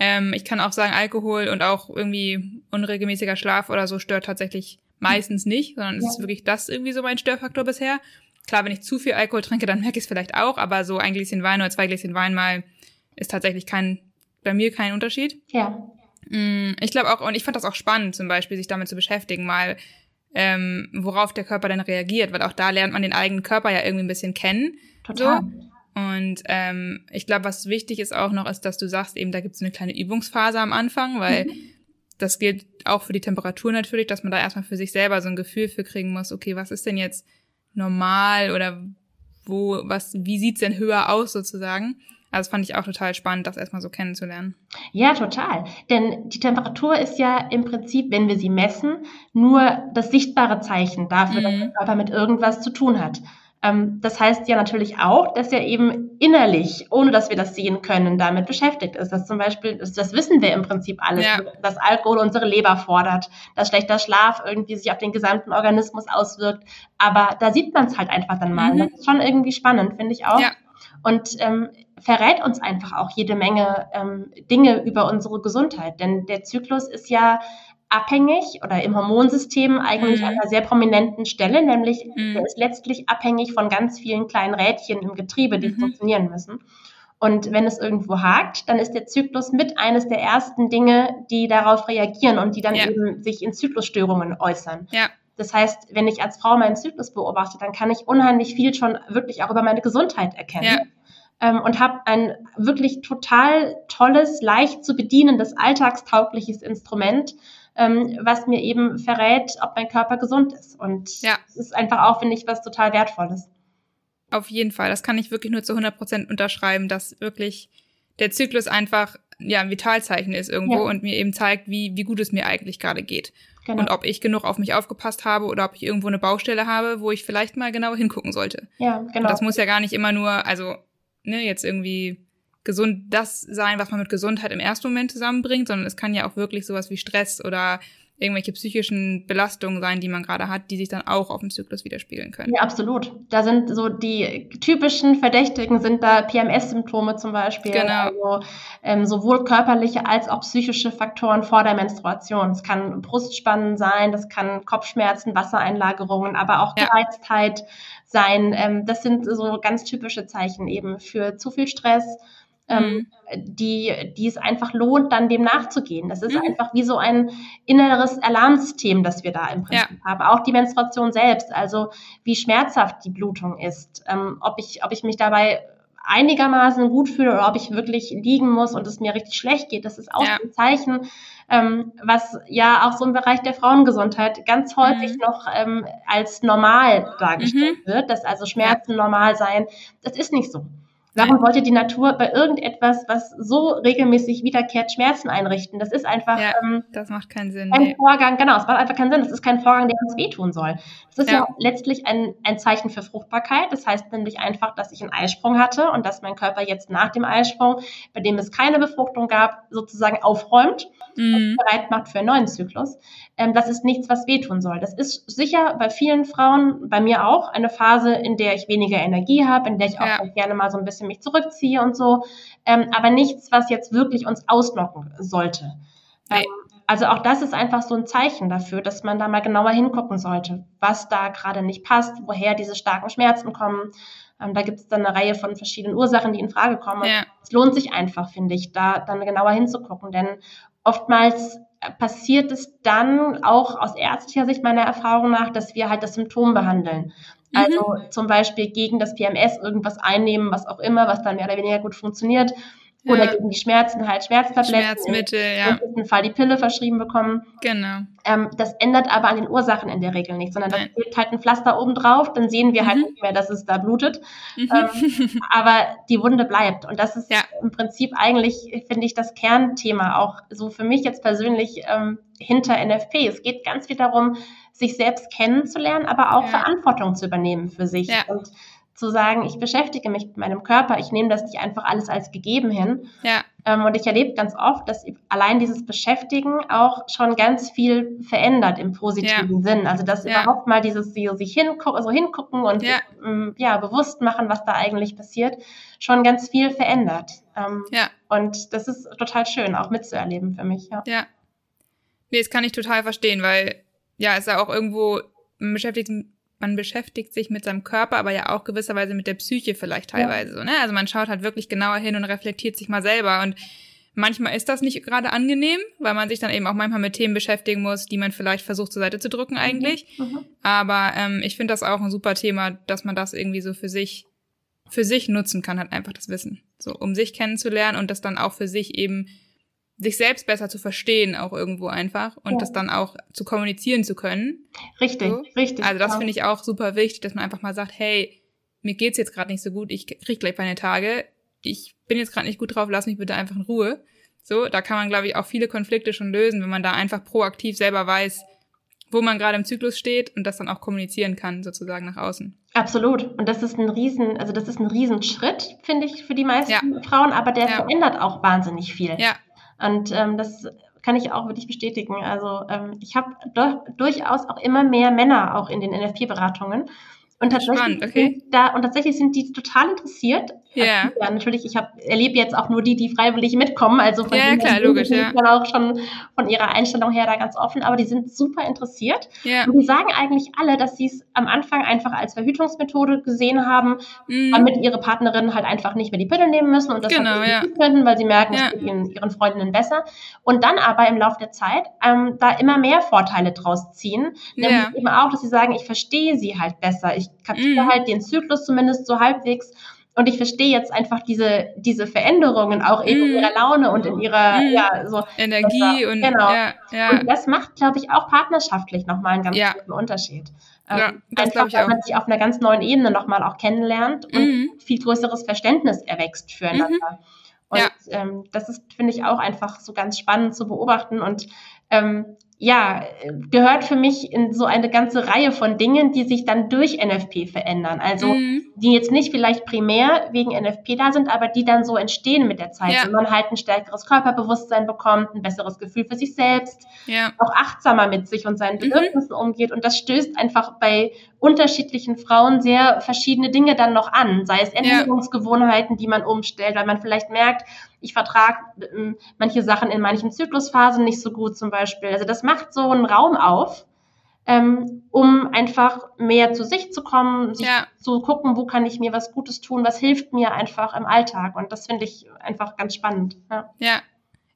Ähm, ich kann auch sagen, Alkohol und auch irgendwie unregelmäßiger Schlaf oder so stört tatsächlich meistens nicht, sondern es ja. ist wirklich das irgendwie so mein Störfaktor bisher. Klar, wenn ich zu viel Alkohol trinke, dann merke ich es vielleicht auch, aber so ein Gläschen Wein oder zwei Gläschen Wein mal ist tatsächlich kein, bei mir kein Unterschied. Ja. Mm, ich glaube auch, und ich fand das auch spannend, zum Beispiel, sich damit zu beschäftigen, mal, ähm, worauf der Körper dann reagiert, weil auch da lernt man den eigenen Körper ja irgendwie ein bisschen kennen. Total. So. Und ähm, ich glaube, was wichtig ist auch noch, ist, dass du sagst, eben da gibt es eine kleine Übungsphase am Anfang, weil mhm. das gilt auch für die Temperatur natürlich, dass man da erstmal für sich selber so ein Gefühl für kriegen muss, okay, was ist denn jetzt normal oder wo, was, wie sieht's denn höher aus sozusagen? Also das fand ich auch total spannend, das erstmal so kennenzulernen. Ja, total. Denn die Temperatur ist ja im Prinzip, wenn wir sie messen, nur das sichtbare Zeichen dafür, mhm. dass der Körper mit irgendwas zu tun hat. Ähm, das heißt ja natürlich auch, dass er eben innerlich, ohne dass wir das sehen können, damit beschäftigt ist. Das zum Beispiel, das, das wissen wir im Prinzip alles, ja. dass Alkohol unsere Leber fordert, dass schlechter Schlaf irgendwie sich auf den gesamten Organismus auswirkt. Aber da sieht man es halt einfach dann mal. Mhm. Das ist schon irgendwie spannend, finde ich auch. Ja. Und ähm, verrät uns einfach auch jede Menge ähm, Dinge über unsere Gesundheit. Denn der Zyklus ist ja abhängig oder im Hormonsystem eigentlich mhm. an einer sehr prominenten Stelle, nämlich mhm. der ist letztlich abhängig von ganz vielen kleinen Rädchen im Getriebe, die mhm. funktionieren müssen. Und wenn es irgendwo hakt, dann ist der Zyklus mit eines der ersten Dinge, die darauf reagieren und die dann ja. eben sich in Zyklusstörungen äußern. Ja. Das heißt, wenn ich als Frau meinen Zyklus beobachte, dann kann ich unheimlich viel schon wirklich auch über meine Gesundheit erkennen. Ja ähm, und habe ein wirklich total tolles, leicht zu bedienendes, alltagstaugliches Instrument, ähm, was mir eben verrät, ob mein Körper gesund ist. Und ja. es ist einfach auch, finde ich, was total Wertvolles. Auf jeden Fall. Das kann ich wirklich nur zu 100 Prozent unterschreiben, dass wirklich der Zyklus einfach ja ein Vitalzeichen ist irgendwo ja. und mir eben zeigt, wie, wie gut es mir eigentlich gerade geht. Genau. Und ob ich genug auf mich aufgepasst habe oder ob ich irgendwo eine Baustelle habe, wo ich vielleicht mal genau hingucken sollte. Ja, genau. Und das muss ja gar nicht immer nur, also, ne, jetzt irgendwie gesund das sein, was man mit Gesundheit im ersten Moment zusammenbringt, sondern es kann ja auch wirklich sowas wie Stress oder irgendwelche psychischen Belastungen sein, die man gerade hat, die sich dann auch auf dem Zyklus widerspiegeln können. Ja, absolut. Da sind so die typischen Verdächtigen sind da PMS-Symptome zum Beispiel. Genau. Also, ähm, sowohl körperliche als auch psychische Faktoren vor der Menstruation. Es kann Brustspannen sein, das kann Kopfschmerzen, Wassereinlagerungen, aber auch Gereiztheit sein. Ähm, das sind so ganz typische Zeichen eben für zu viel Stress, ähm, mhm. die, die es einfach lohnt, dann dem nachzugehen. Das ist mhm. einfach wie so ein inneres Alarmsystem, das wir da im Prinzip ja. haben. Auch die Menstruation selbst, also wie schmerzhaft die Blutung ist, ähm, ob, ich, ob ich mich dabei einigermaßen gut fühle oder ob ich wirklich liegen muss und es mir richtig schlecht geht. Das ist auch ja. ein Zeichen, ähm, was ja auch so im Bereich der Frauengesundheit ganz häufig mhm. noch ähm, als normal dargestellt mhm. wird, dass also Schmerzen ja. normal seien. Das ist nicht so. Warum wollte die Natur bei irgendetwas, was so regelmäßig wiederkehrt, Schmerzen einrichten? Das ist einfach. Ja, ähm, das macht keinen Sinn. Ein nee. Vorgang, genau, es macht einfach keinen Sinn. Das ist kein Vorgang, der uns wehtun soll. Das ist ja, ja letztlich ein, ein Zeichen für Fruchtbarkeit. Das heißt nämlich einfach, dass ich einen Eisprung hatte und dass mein Körper jetzt nach dem Eisprung, bei dem es keine Befruchtung gab, sozusagen aufräumt mhm. und bereit macht für einen neuen Zyklus. Ähm, das ist nichts, was wehtun soll. Das ist sicher bei vielen Frauen, bei mir auch, eine Phase, in der ich weniger Energie habe, in der ich auch ja. gerne mal so ein bisschen mich zurückziehe und so. Ähm, aber nichts, was jetzt wirklich uns ausnocken sollte. Ähm, also auch das ist einfach so ein Zeichen dafür, dass man da mal genauer hingucken sollte, was da gerade nicht passt, woher diese starken Schmerzen kommen. Ähm, da gibt es dann eine Reihe von verschiedenen Ursachen, die in Frage kommen. Ja. Es lohnt sich einfach, finde ich, da dann genauer hinzugucken, denn oftmals passiert es dann auch aus ärztlicher Sicht meiner Erfahrung nach, dass wir halt das Symptom behandeln. Also mhm. zum Beispiel gegen das PMS irgendwas einnehmen, was auch immer, was dann mehr oder weniger gut funktioniert. Oder ja. gegen die Schmerzen halt Schmerztabletten. Schmerzmittel, ja. Im besten Fall die Pille verschrieben bekommen. Genau. Ähm, das ändert aber an den Ursachen in der Regel nichts, sondern da klebt halt ein Pflaster oben drauf, dann sehen wir halt mhm. halt nicht mehr, dass es da blutet. Mhm. Ähm, aber die Wunde bleibt. Und das ist ja. im Prinzip eigentlich, finde ich, das Kernthema auch so für mich jetzt persönlich ähm, hinter NFP. Es geht ganz viel darum, sich selbst kennenzulernen, aber auch ja. Verantwortung zu übernehmen für sich. Ja. Und zu sagen, ich beschäftige mich mit meinem Körper, ich nehme das nicht einfach alles als gegeben hin. Ja. Ähm, und ich erlebe ganz oft, dass allein dieses Beschäftigen auch schon ganz viel verändert im positiven ja. Sinn. Also dass ja. überhaupt mal dieses so sich hingucken, also hingucken und ja. Ähm, ja. bewusst machen, was da eigentlich passiert, schon ganz viel verändert. Ähm, ja. Und das ist total schön, auch mitzuerleben für mich. Ja. ja. Nee, das kann ich total verstehen, weil ja, es ja auch irgendwo beschäftigt man beschäftigt sich mit seinem Körper, aber ja auch gewisserweise mit der Psyche vielleicht teilweise ja. so, ne? Also man schaut halt wirklich genauer hin und reflektiert sich mal selber und manchmal ist das nicht gerade angenehm, weil man sich dann eben auch manchmal mit Themen beschäftigen muss, die man vielleicht versucht zur Seite zu drücken mhm. eigentlich. Mhm. Aber ähm, ich finde das auch ein super Thema, dass man das irgendwie so für sich für sich nutzen kann, halt einfach das Wissen, so um sich kennenzulernen und das dann auch für sich eben sich selbst besser zu verstehen, auch irgendwo einfach und ja. das dann auch zu kommunizieren zu können. Richtig, so. richtig. Also das finde ich auch super wichtig, dass man einfach mal sagt, hey, mir geht's jetzt gerade nicht so gut, ich krieg gleich meine Tage, ich bin jetzt gerade nicht gut drauf, lass mich bitte einfach in Ruhe. So, da kann man, glaube ich, auch viele Konflikte schon lösen, wenn man da einfach proaktiv selber weiß, wo man gerade im Zyklus steht und das dann auch kommunizieren kann, sozusagen nach außen. Absolut. Und das ist ein riesen, also das ist ein Riesenschritt, finde ich, für die meisten ja. Frauen, aber der ja. verändert auch wahnsinnig viel. Ja, und ähm, das kann ich auch wirklich bestätigen. Also ähm, ich habe durchaus auch immer mehr Männer auch in den NFP-Beratungen. Und tatsächlich, Spannend, okay. da, und tatsächlich sind die total interessiert. Yeah. Also, ja. natürlich, ich hab, erlebe jetzt auch nur die, die freiwillig mitkommen. Also von ja, klar, logisch, ja. dann auch schon von ihrer Einstellung her da ganz offen, aber die sind super interessiert. Ja. Und die sagen eigentlich alle, dass sie es am Anfang einfach als Verhütungsmethode gesehen haben, mm. damit ihre Partnerinnen halt einfach nicht mehr die Pille nehmen müssen und das genau, halt ja. könnten, weil sie merken, es geht ihnen, ihren Freundinnen besser. Und dann aber im Laufe der Zeit ähm, da immer mehr Vorteile draus ziehen. Nämlich eben auch, dass sie sagen, ich verstehe sie halt besser. Ich kapiere mm. halt den Zyklus zumindest so halbwegs. Und ich verstehe jetzt einfach diese, diese Veränderungen auch eben mm. in ihrer Laune und in ihrer mm. ja, so, Energie und, genau. ja, ja. und das macht, glaube ich, auch partnerschaftlich nochmal einen ganz ja. großen Unterschied. Ja, ähm, einfach, weil man sich auf einer ganz neuen Ebene nochmal auch kennenlernt und mm. viel größeres Verständnis erwächst füreinander. -hmm. Und ähm, das ist, finde ich, auch einfach so ganz spannend zu beobachten. Und ähm, ja, gehört für mich in so eine ganze Reihe von Dingen, die sich dann durch NFP verändern. Also mhm. die jetzt nicht vielleicht primär wegen NFP da sind, aber die dann so entstehen mit der Zeit. Ja. Wenn man halt ein stärkeres Körperbewusstsein bekommt, ein besseres Gefühl für sich selbst, ja. auch achtsamer mit sich und seinen mhm. Bedürfnissen mhm. umgeht. Und das stößt einfach bei unterschiedlichen Frauen sehr verschiedene Dinge dann noch an. Sei es Ernährungsgewohnheiten, die man umstellt, weil man vielleicht merkt, ich vertrage ähm, manche Sachen in manchen Zyklusphasen nicht so gut zum Beispiel. Also das macht so einen Raum auf, ähm, um einfach mehr zu sich zu kommen, sich ja. zu gucken, wo kann ich mir was Gutes tun, was hilft mir einfach im Alltag. Und das finde ich einfach ganz spannend. Ja. ja.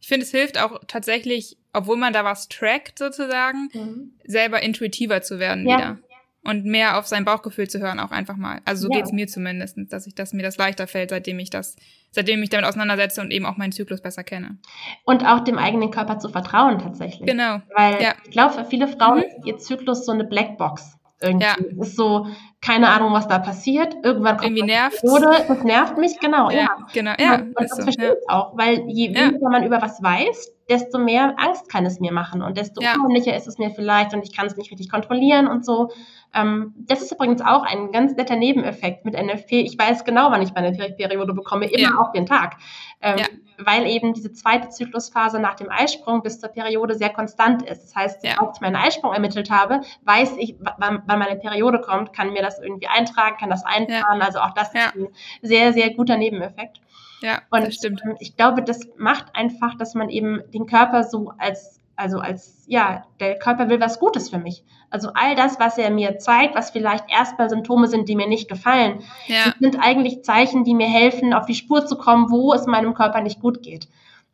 Ich finde, es hilft auch tatsächlich, obwohl man da was trackt sozusagen, mhm. selber intuitiver zu werden ja. wieder und mehr auf sein Bauchgefühl zu hören, auch einfach mal. Also so ja. geht's mir zumindest, dass ich, dass mir das leichter fällt, seitdem ich das, seitdem ich mich damit auseinandersetze und eben auch meinen Zyklus besser kenne. Und auch dem eigenen Körper zu vertrauen tatsächlich. Genau. Weil ja. ich glaube, für viele Frauen mhm. ist ihr Zyklus so eine Blackbox. Irgendwie. Ja. Es ist so keine Ahnung, was da passiert. Irgendwann kommt Irgendwie nervt. Oder das nervt mich, genau, ja. ja. Genau, ja. Und das so, verstehe ich ja. auch, weil je weniger man über was weiß, desto mehr Angst kann es mir machen und desto ja. unheimlicher ist es mir vielleicht und ich kann es nicht richtig kontrollieren und so. Ähm, das ist übrigens auch ein ganz netter Nebeneffekt mit NFP. Ich weiß genau, wann ich meine Periode bekomme, immer ja. auf den Tag. Ähm, ja. Weil eben diese zweite Zyklusphase nach dem Eisprung bis zur Periode sehr konstant ist. Das heißt, ja. als ich meinen Eisprung ermittelt habe, weiß ich, wann, wann, meine Periode kommt, kann mir das irgendwie eintragen, kann das einplanen. Also auch das ist ein sehr, sehr guter Nebeneffekt. Ja, und das stimmt. Ähm, ich glaube, das macht einfach, dass man eben den Körper so als, also als, ja, der Körper will was Gutes für mich. Also all das, was er mir zeigt, was vielleicht erstmal Symptome sind, die mir nicht gefallen, ja. sind eigentlich Zeichen, die mir helfen, auf die Spur zu kommen, wo es meinem Körper nicht gut geht.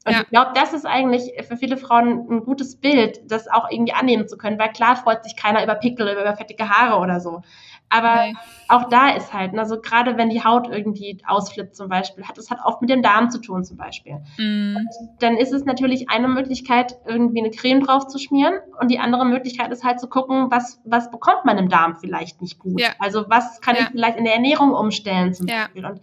Und ja. ich glaube, das ist eigentlich für viele Frauen ein gutes Bild, das auch irgendwie annehmen zu können, weil klar freut sich keiner über Pickel oder über fettige Haare oder so. Aber okay. auch da ist halt, also gerade wenn die Haut irgendwie ausflippt zum Beispiel, hat es hat oft mit dem Darm zu tun zum Beispiel. Mm. Dann ist es natürlich eine Möglichkeit, irgendwie eine Creme drauf zu schmieren und die andere Möglichkeit ist halt zu gucken, was, was bekommt man im Darm vielleicht nicht gut. Ja. Also was kann ja. ich vielleicht in der Ernährung umstellen zum ja. Beispiel. Und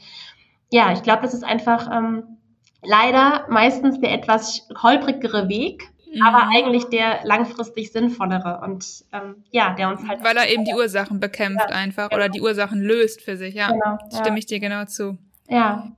ja, ich glaube, das ist einfach ähm, leider meistens der etwas holprigere Weg, mhm. aber eigentlich der langfristig sinnvollere und ähm, ja, der uns halt. Weil er eben die Ursachen bekämpft ja, einfach genau. oder die Ursachen löst für sich, ja. Genau, ja. Stimme ich dir genau zu. Ja.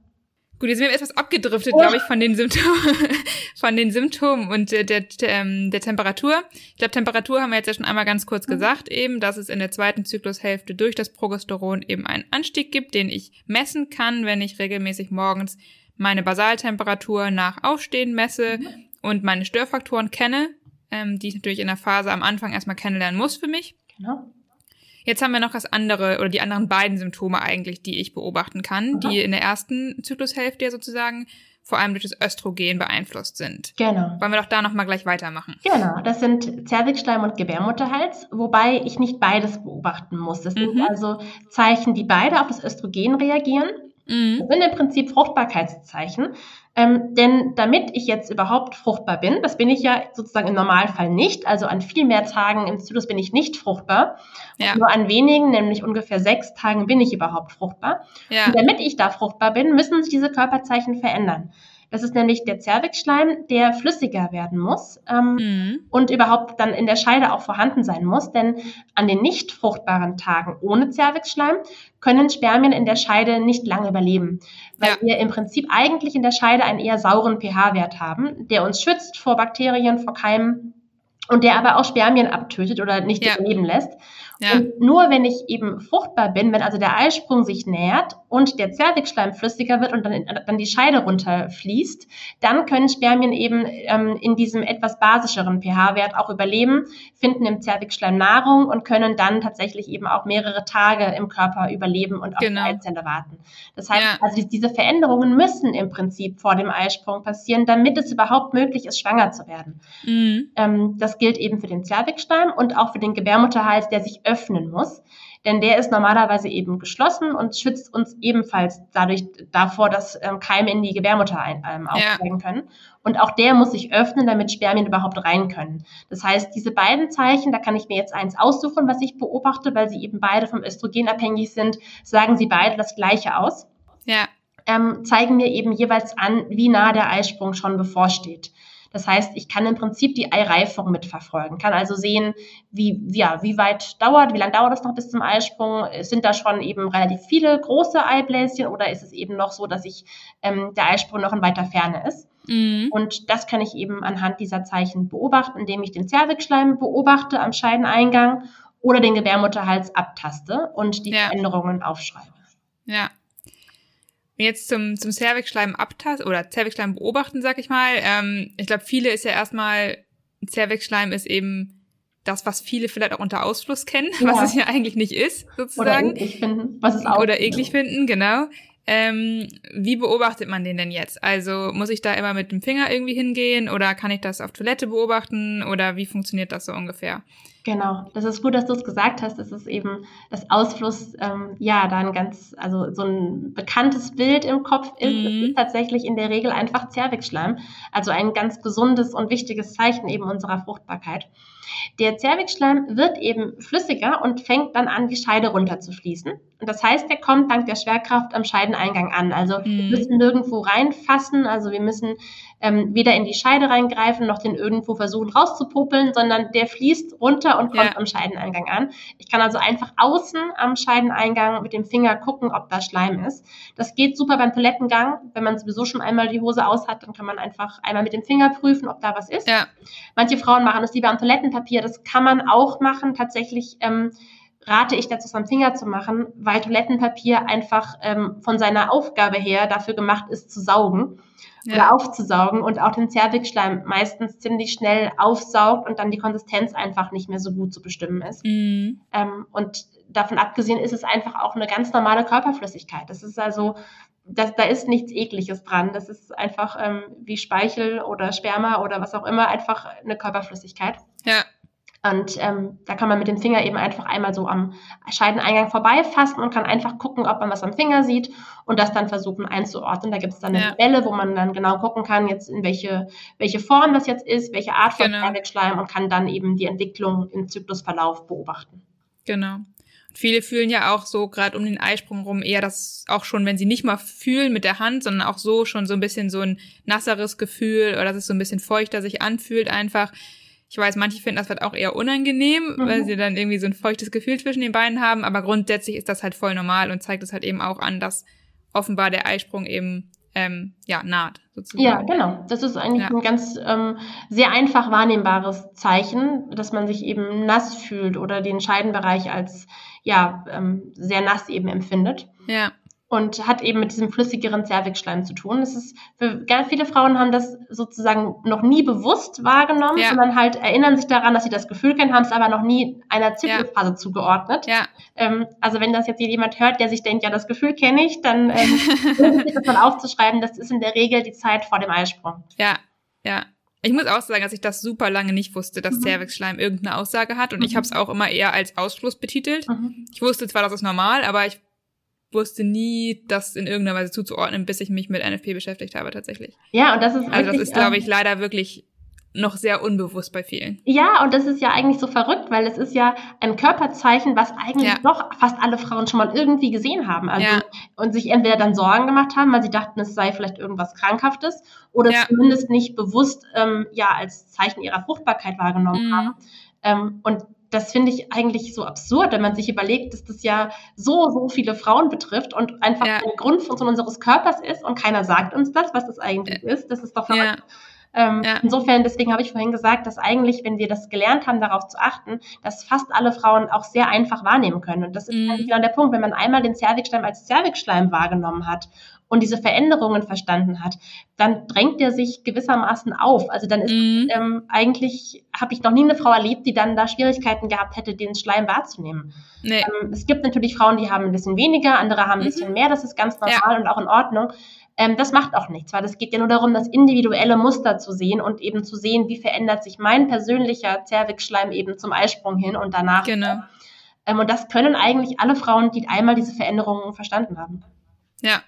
Gut, jetzt sind wir etwas abgedriftet, glaube ich, von den Symptomen, von den Symptomen und der, der, ähm, der Temperatur. Ich glaube, Temperatur haben wir jetzt ja schon einmal ganz kurz mhm. gesagt, eben, dass es in der zweiten Zyklushälfte durch das Progesteron eben einen Anstieg gibt, den ich messen kann, wenn ich regelmäßig morgens meine Basaltemperatur nach Aufstehen messe mhm. Und meine Störfaktoren kenne, ähm, die ich natürlich in der Phase am Anfang erstmal kennenlernen muss für mich. Genau. Jetzt haben wir noch das andere oder die anderen beiden Symptome eigentlich, die ich beobachten kann, Aha. die in der ersten Zyklushälfte ja sozusagen vor allem durch das Östrogen beeinflusst sind. Genau. Wollen wir doch da nochmal gleich weitermachen. Genau, das sind Zervixschleim und Gebärmutterhals, wobei ich nicht beides beobachten muss. Das mhm. sind also Zeichen, die beide auf das Östrogen reagieren. Mhm. Das sind im Prinzip Fruchtbarkeitszeichen. Ähm, denn damit ich jetzt überhaupt fruchtbar bin, das bin ich ja sozusagen im Normalfall nicht, also an viel mehr Tagen im Zyklus bin ich nicht fruchtbar. Ja. Nur an wenigen, nämlich ungefähr sechs Tagen, bin ich überhaupt fruchtbar. Ja. Und damit ich da fruchtbar bin, müssen sich diese Körperzeichen verändern. Das ist nämlich der Zervixschleim, der flüssiger werden muss ähm, mhm. und überhaupt dann in der Scheide auch vorhanden sein muss. Denn an den nicht fruchtbaren Tagen ohne Zervixschleim können Spermien in der Scheide nicht lange überleben, weil ja. wir im Prinzip eigentlich in der Scheide einen eher sauren pH-Wert haben, der uns schützt vor Bakterien, vor Keimen und der aber auch Spermien abtötet oder nicht ja. leben lässt. Ja. Und nur wenn ich eben fruchtbar bin, wenn also der Eisprung sich nähert und der Zervixschleim flüssiger wird und dann, dann die Scheide runterfließt, dann können Spermien eben ähm, in diesem etwas basischeren pH-Wert auch überleben, finden im Zervixschleim Nahrung und können dann tatsächlich eben auch mehrere Tage im Körper überleben und auf genau. die Eizelle warten. Das heißt, ja. also diese Veränderungen müssen im Prinzip vor dem Eisprung passieren, damit es überhaupt möglich ist, schwanger zu werden. Mhm. Ähm, das gilt eben für den Zervixschleim und auch für den Gebärmutterhals, der sich öffnen muss. Denn der ist normalerweise eben geschlossen und schützt uns ebenfalls dadurch davor, dass ähm, Keime in die Gebärmutter ein, ähm, aufsteigen ja. können. Und auch der muss sich öffnen, damit Spermien überhaupt rein können. Das heißt, diese beiden Zeichen, da kann ich mir jetzt eins aussuchen, was ich beobachte, weil sie eben beide vom Östrogen abhängig sind, sagen sie beide das Gleiche aus. Ja. Ähm, zeigen mir eben jeweils an, wie nah der Eisprung schon bevorsteht. Das heißt, ich kann im Prinzip die Eireifung mitverfolgen, kann also sehen, wie, ja, wie weit dauert, wie lange dauert es noch bis zum Eisprung? Sind da schon eben relativ viele große Eibläschen oder ist es eben noch so, dass ich ähm, der Eisprung noch in weiter Ferne ist? Mhm. Und das kann ich eben anhand dieser Zeichen beobachten, indem ich den Zervixschleim beobachte am Scheideneingang oder den Gebärmutterhals abtaste und die ja. Veränderungen aufschreibe. Ja jetzt zum, zum Cervixschleim abtasten oder Cervixschleim beobachten, sag ich mal. Ähm, ich glaube, viele ist ja erstmal, Cervixschleim ist eben das, was viele vielleicht auch unter Ausfluss kennen, ja. was es ja eigentlich nicht ist, sozusagen. Oder eklig finden. Was es auch Oder eklig finden, genau. Ähm, wie beobachtet man den denn jetzt? Also muss ich da immer mit dem Finger irgendwie hingehen oder kann ich das auf Toilette beobachten oder wie funktioniert das so ungefähr? Genau, das ist gut, dass du es gesagt hast. Das ist eben das Ausfluss, ähm, ja, da ein ganz, also so ein bekanntes Bild im Kopf ist. Mhm. Es ist tatsächlich in der Regel einfach Zervixschleim, also ein ganz gesundes und wichtiges Zeichen eben unserer Fruchtbarkeit. Der Zervixschleim wird eben flüssiger und fängt dann an, die Scheide runterzufließen. Und das heißt, der kommt dank der Schwerkraft am Scheideneingang an. Also mhm. wir müssen nirgendwo reinfassen, also wir müssen ähm, weder in die Scheide reingreifen, noch den irgendwo versuchen rauszupopeln, sondern der fließt runter und kommt ja. am Scheideneingang an. Ich kann also einfach außen am Scheideneingang mit dem Finger gucken, ob da Schleim ist. Das geht super beim Toilettengang. Wenn man sowieso schon einmal die Hose aus hat, dann kann man einfach einmal mit dem Finger prüfen, ob da was ist. Ja. Manche Frauen machen das lieber am Toilettenpapier. Das kann man auch machen. Tatsächlich ähm, rate ich dazu, es am Finger zu machen, weil Toilettenpapier einfach ähm, von seiner Aufgabe her dafür gemacht ist, zu saugen ja. oder aufzusaugen und auch den Zervixschleim meistens ziemlich schnell aufsaugt und dann die Konsistenz einfach nicht mehr so gut zu bestimmen ist. Mhm. Ähm, und davon abgesehen ist es einfach auch eine ganz normale Körperflüssigkeit. Das ist also, das, da ist nichts Ekliges dran. Das ist einfach ähm, wie Speichel oder Sperma oder was auch immer, einfach eine Körperflüssigkeit. Ja. Und ähm, da kann man mit dem Finger eben einfach einmal so am Scheideneingang vorbeifassen und kann einfach gucken, ob man was am Finger sieht und das dann versuchen einzuordnen. Da gibt es dann eine ja. Tabelle, wo man dann genau gucken kann, jetzt in welche, welche Form das jetzt ist, welche Art von genau. Und kann dann eben die Entwicklung im Zyklusverlauf beobachten. Genau. Viele fühlen ja auch so gerade um den Eisprung rum eher das auch schon, wenn sie nicht mal fühlen mit der Hand, sondern auch so schon so ein bisschen so ein nasseres Gefühl oder dass es so ein bisschen feuchter sich anfühlt einfach. Ich weiß, manche finden das halt auch eher unangenehm, mhm. weil sie dann irgendwie so ein feuchtes Gefühl zwischen den Beinen haben, aber grundsätzlich ist das halt voll normal und zeigt es halt eben auch an, dass offenbar der Eisprung eben ähm, ja, naht, sozusagen. Ja, genau. Das ist eigentlich ja. ein ganz ähm, sehr einfach wahrnehmbares Zeichen, dass man sich eben nass fühlt oder den Scheidenbereich als ja, ähm, sehr nass eben empfindet. Ja und hat eben mit diesem flüssigeren Zervixschleim zu tun. Das ist für ganz viele Frauen haben das sozusagen noch nie bewusst wahrgenommen, ja. sondern halt erinnern sich daran, dass sie das Gefühl kennen, haben es aber noch nie einer Zyklusphase ja. zugeordnet. Ja. Ähm, also wenn das jetzt jemand hört, der sich denkt, ja, das Gefühl kenne ich, dann ähm, sich das mal aufzuschreiben, das ist in der Regel die Zeit vor dem Eisprung. Ja, ja. Ich muss auch sagen, dass ich das super lange nicht wusste, dass mhm. Cervixschleim irgendeine Aussage hat und mhm. ich habe es auch immer eher als Ausschluss betitelt. Mhm. Ich wusste zwar, das ist normal, aber ich wusste nie, das in irgendeiner Weise zuzuordnen, bis ich mich mit NFP beschäftigt habe tatsächlich. Ja, und das ist also das ist, glaube ich, ähm, leider wirklich noch sehr unbewusst bei vielen. Ja, und das ist ja eigentlich so verrückt, weil es ist ja ein Körperzeichen, was eigentlich ja. doch fast alle Frauen schon mal irgendwie gesehen haben. Also, ja. Und sich entweder dann Sorgen gemacht haben, weil sie dachten, es sei vielleicht irgendwas Krankhaftes oder ja. zumindest nicht bewusst ähm, ja als Zeichen ihrer Fruchtbarkeit wahrgenommen mhm. haben. Ähm, und das finde ich eigentlich so absurd, wenn man sich überlegt, dass das ja so, so viele Frauen betrifft und einfach ja. ein Grundfunktion unseres Körpers ist und keiner sagt uns das, was das eigentlich ja. ist. Das ist doch verrückt. Ähm, ja. Insofern, deswegen habe ich vorhin gesagt, dass eigentlich, wenn wir das gelernt haben, darauf zu achten, dass fast alle Frauen auch sehr einfach wahrnehmen können. Und das ist mhm. genau der Punkt, wenn man einmal den Zervixschleim als Zervixschleim wahrgenommen hat und diese Veränderungen verstanden hat, dann drängt er sich gewissermaßen auf. Also dann ist mhm. ähm, eigentlich, habe ich noch nie eine Frau erlebt, die dann da Schwierigkeiten gehabt hätte, den Schleim wahrzunehmen. Nee. Ähm, es gibt natürlich Frauen, die haben ein bisschen weniger, andere haben ein mhm. bisschen mehr, das ist ganz normal ja. und auch in Ordnung. Ähm, das macht auch nichts, weil es geht ja nur darum, das individuelle Muster zu sehen und eben zu sehen, wie verändert sich mein persönlicher Zervixschleim eben zum Eisprung hin und danach. Genau. Ähm, und das können eigentlich alle Frauen, die einmal diese Veränderungen verstanden haben. Ja,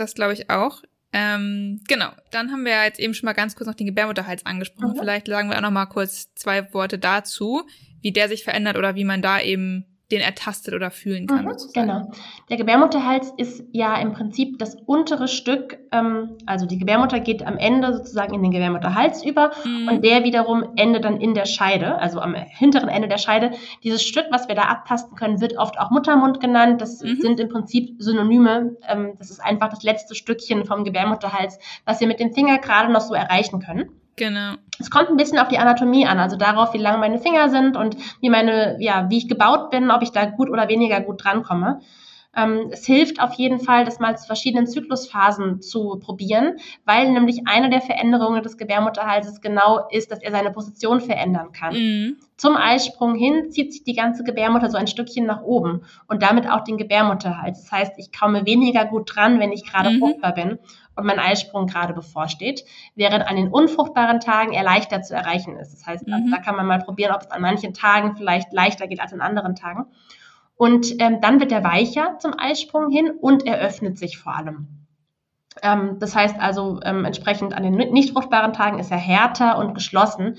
das glaube ich auch. Ähm, genau, dann haben wir ja jetzt eben schon mal ganz kurz noch den Gebärmutterhals angesprochen. Mhm. Vielleicht sagen wir auch noch mal kurz zwei Worte dazu, wie der sich verändert oder wie man da eben den ertastet oder fühlen kann. Mhm, genau. Der Gebärmutterhals ist ja im Prinzip das untere Stück, ähm, also die Gebärmutter geht am Ende sozusagen in den Gebärmutterhals über mhm. und der wiederum endet dann in der Scheide, also am hinteren Ende der Scheide. Dieses Stück, was wir da abtasten können, wird oft auch Muttermund genannt. Das mhm. sind im Prinzip Synonyme. Ähm, das ist einfach das letzte Stückchen vom Gebärmutterhals, was wir mit dem Finger gerade noch so erreichen können. Genau. Es kommt ein bisschen auf die Anatomie an, also darauf, wie lang meine Finger sind und wie meine, ja, wie ich gebaut bin, ob ich da gut oder weniger gut drankomme. Ähm, es hilft auf jeden Fall, das mal zu verschiedenen Zyklusphasen zu probieren, weil nämlich eine der Veränderungen des Gebärmutterhalses genau ist, dass er seine Position verändern kann. Mhm. Zum Eisprung hin zieht sich die ganze Gebärmutter so ein Stückchen nach oben und damit auch den Gebärmutterhals. Das heißt, ich komme weniger gut dran, wenn ich gerade mhm. fruchtbar bin und mein Eisprung gerade bevorsteht, während an den unfruchtbaren Tagen er leichter zu erreichen ist. Das heißt, mhm. da kann man mal probieren, ob es an manchen Tagen vielleicht leichter geht als an anderen Tagen. Und ähm, dann wird er weicher zum Eisprung hin und er öffnet sich vor allem. Ähm, das heißt also, ähm, entsprechend an den nicht fruchtbaren Tagen ist er härter und geschlossen.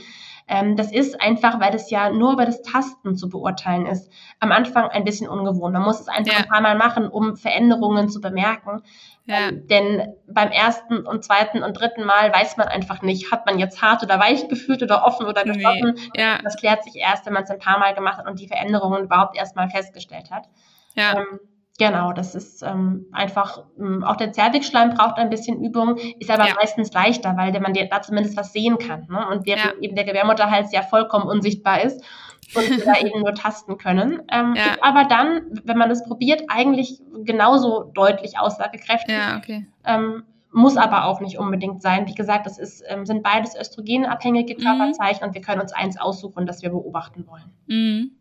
Ähm, das ist einfach, weil das ja nur über das Tasten zu beurteilen ist, am Anfang ein bisschen ungewohnt. Man muss es einfach ja. ein paar Mal machen, um Veränderungen zu bemerken. Ja. Ähm, denn beim ersten und zweiten und dritten Mal weiß man einfach nicht, hat man jetzt hart oder weich gefühlt oder offen oder geschlossen. Nee. Ja. Das klärt sich erst, wenn man es ein paar Mal gemacht hat und die Veränderungen überhaupt erst mal festgestellt hat. Ja. Ähm, Genau, das ist ähm, einfach, ähm, auch der Zervixschleim braucht ein bisschen Übung, ist aber ja. meistens leichter, weil man da zumindest was sehen kann. Ne? Und während ja. eben der Gebärmutterhals ja vollkommen unsichtbar ist und wir da eben nur tasten können. Ähm, ja. aber dann, wenn man es probiert, eigentlich genauso deutlich aussagekräftig. Ja, okay. Ähm, muss aber auch nicht unbedingt sein. Wie gesagt, das ist, ähm, sind beides östrogenabhängige mhm. Körperzeichen mhm. und wir können uns eins aussuchen, das wir beobachten wollen. Mhm.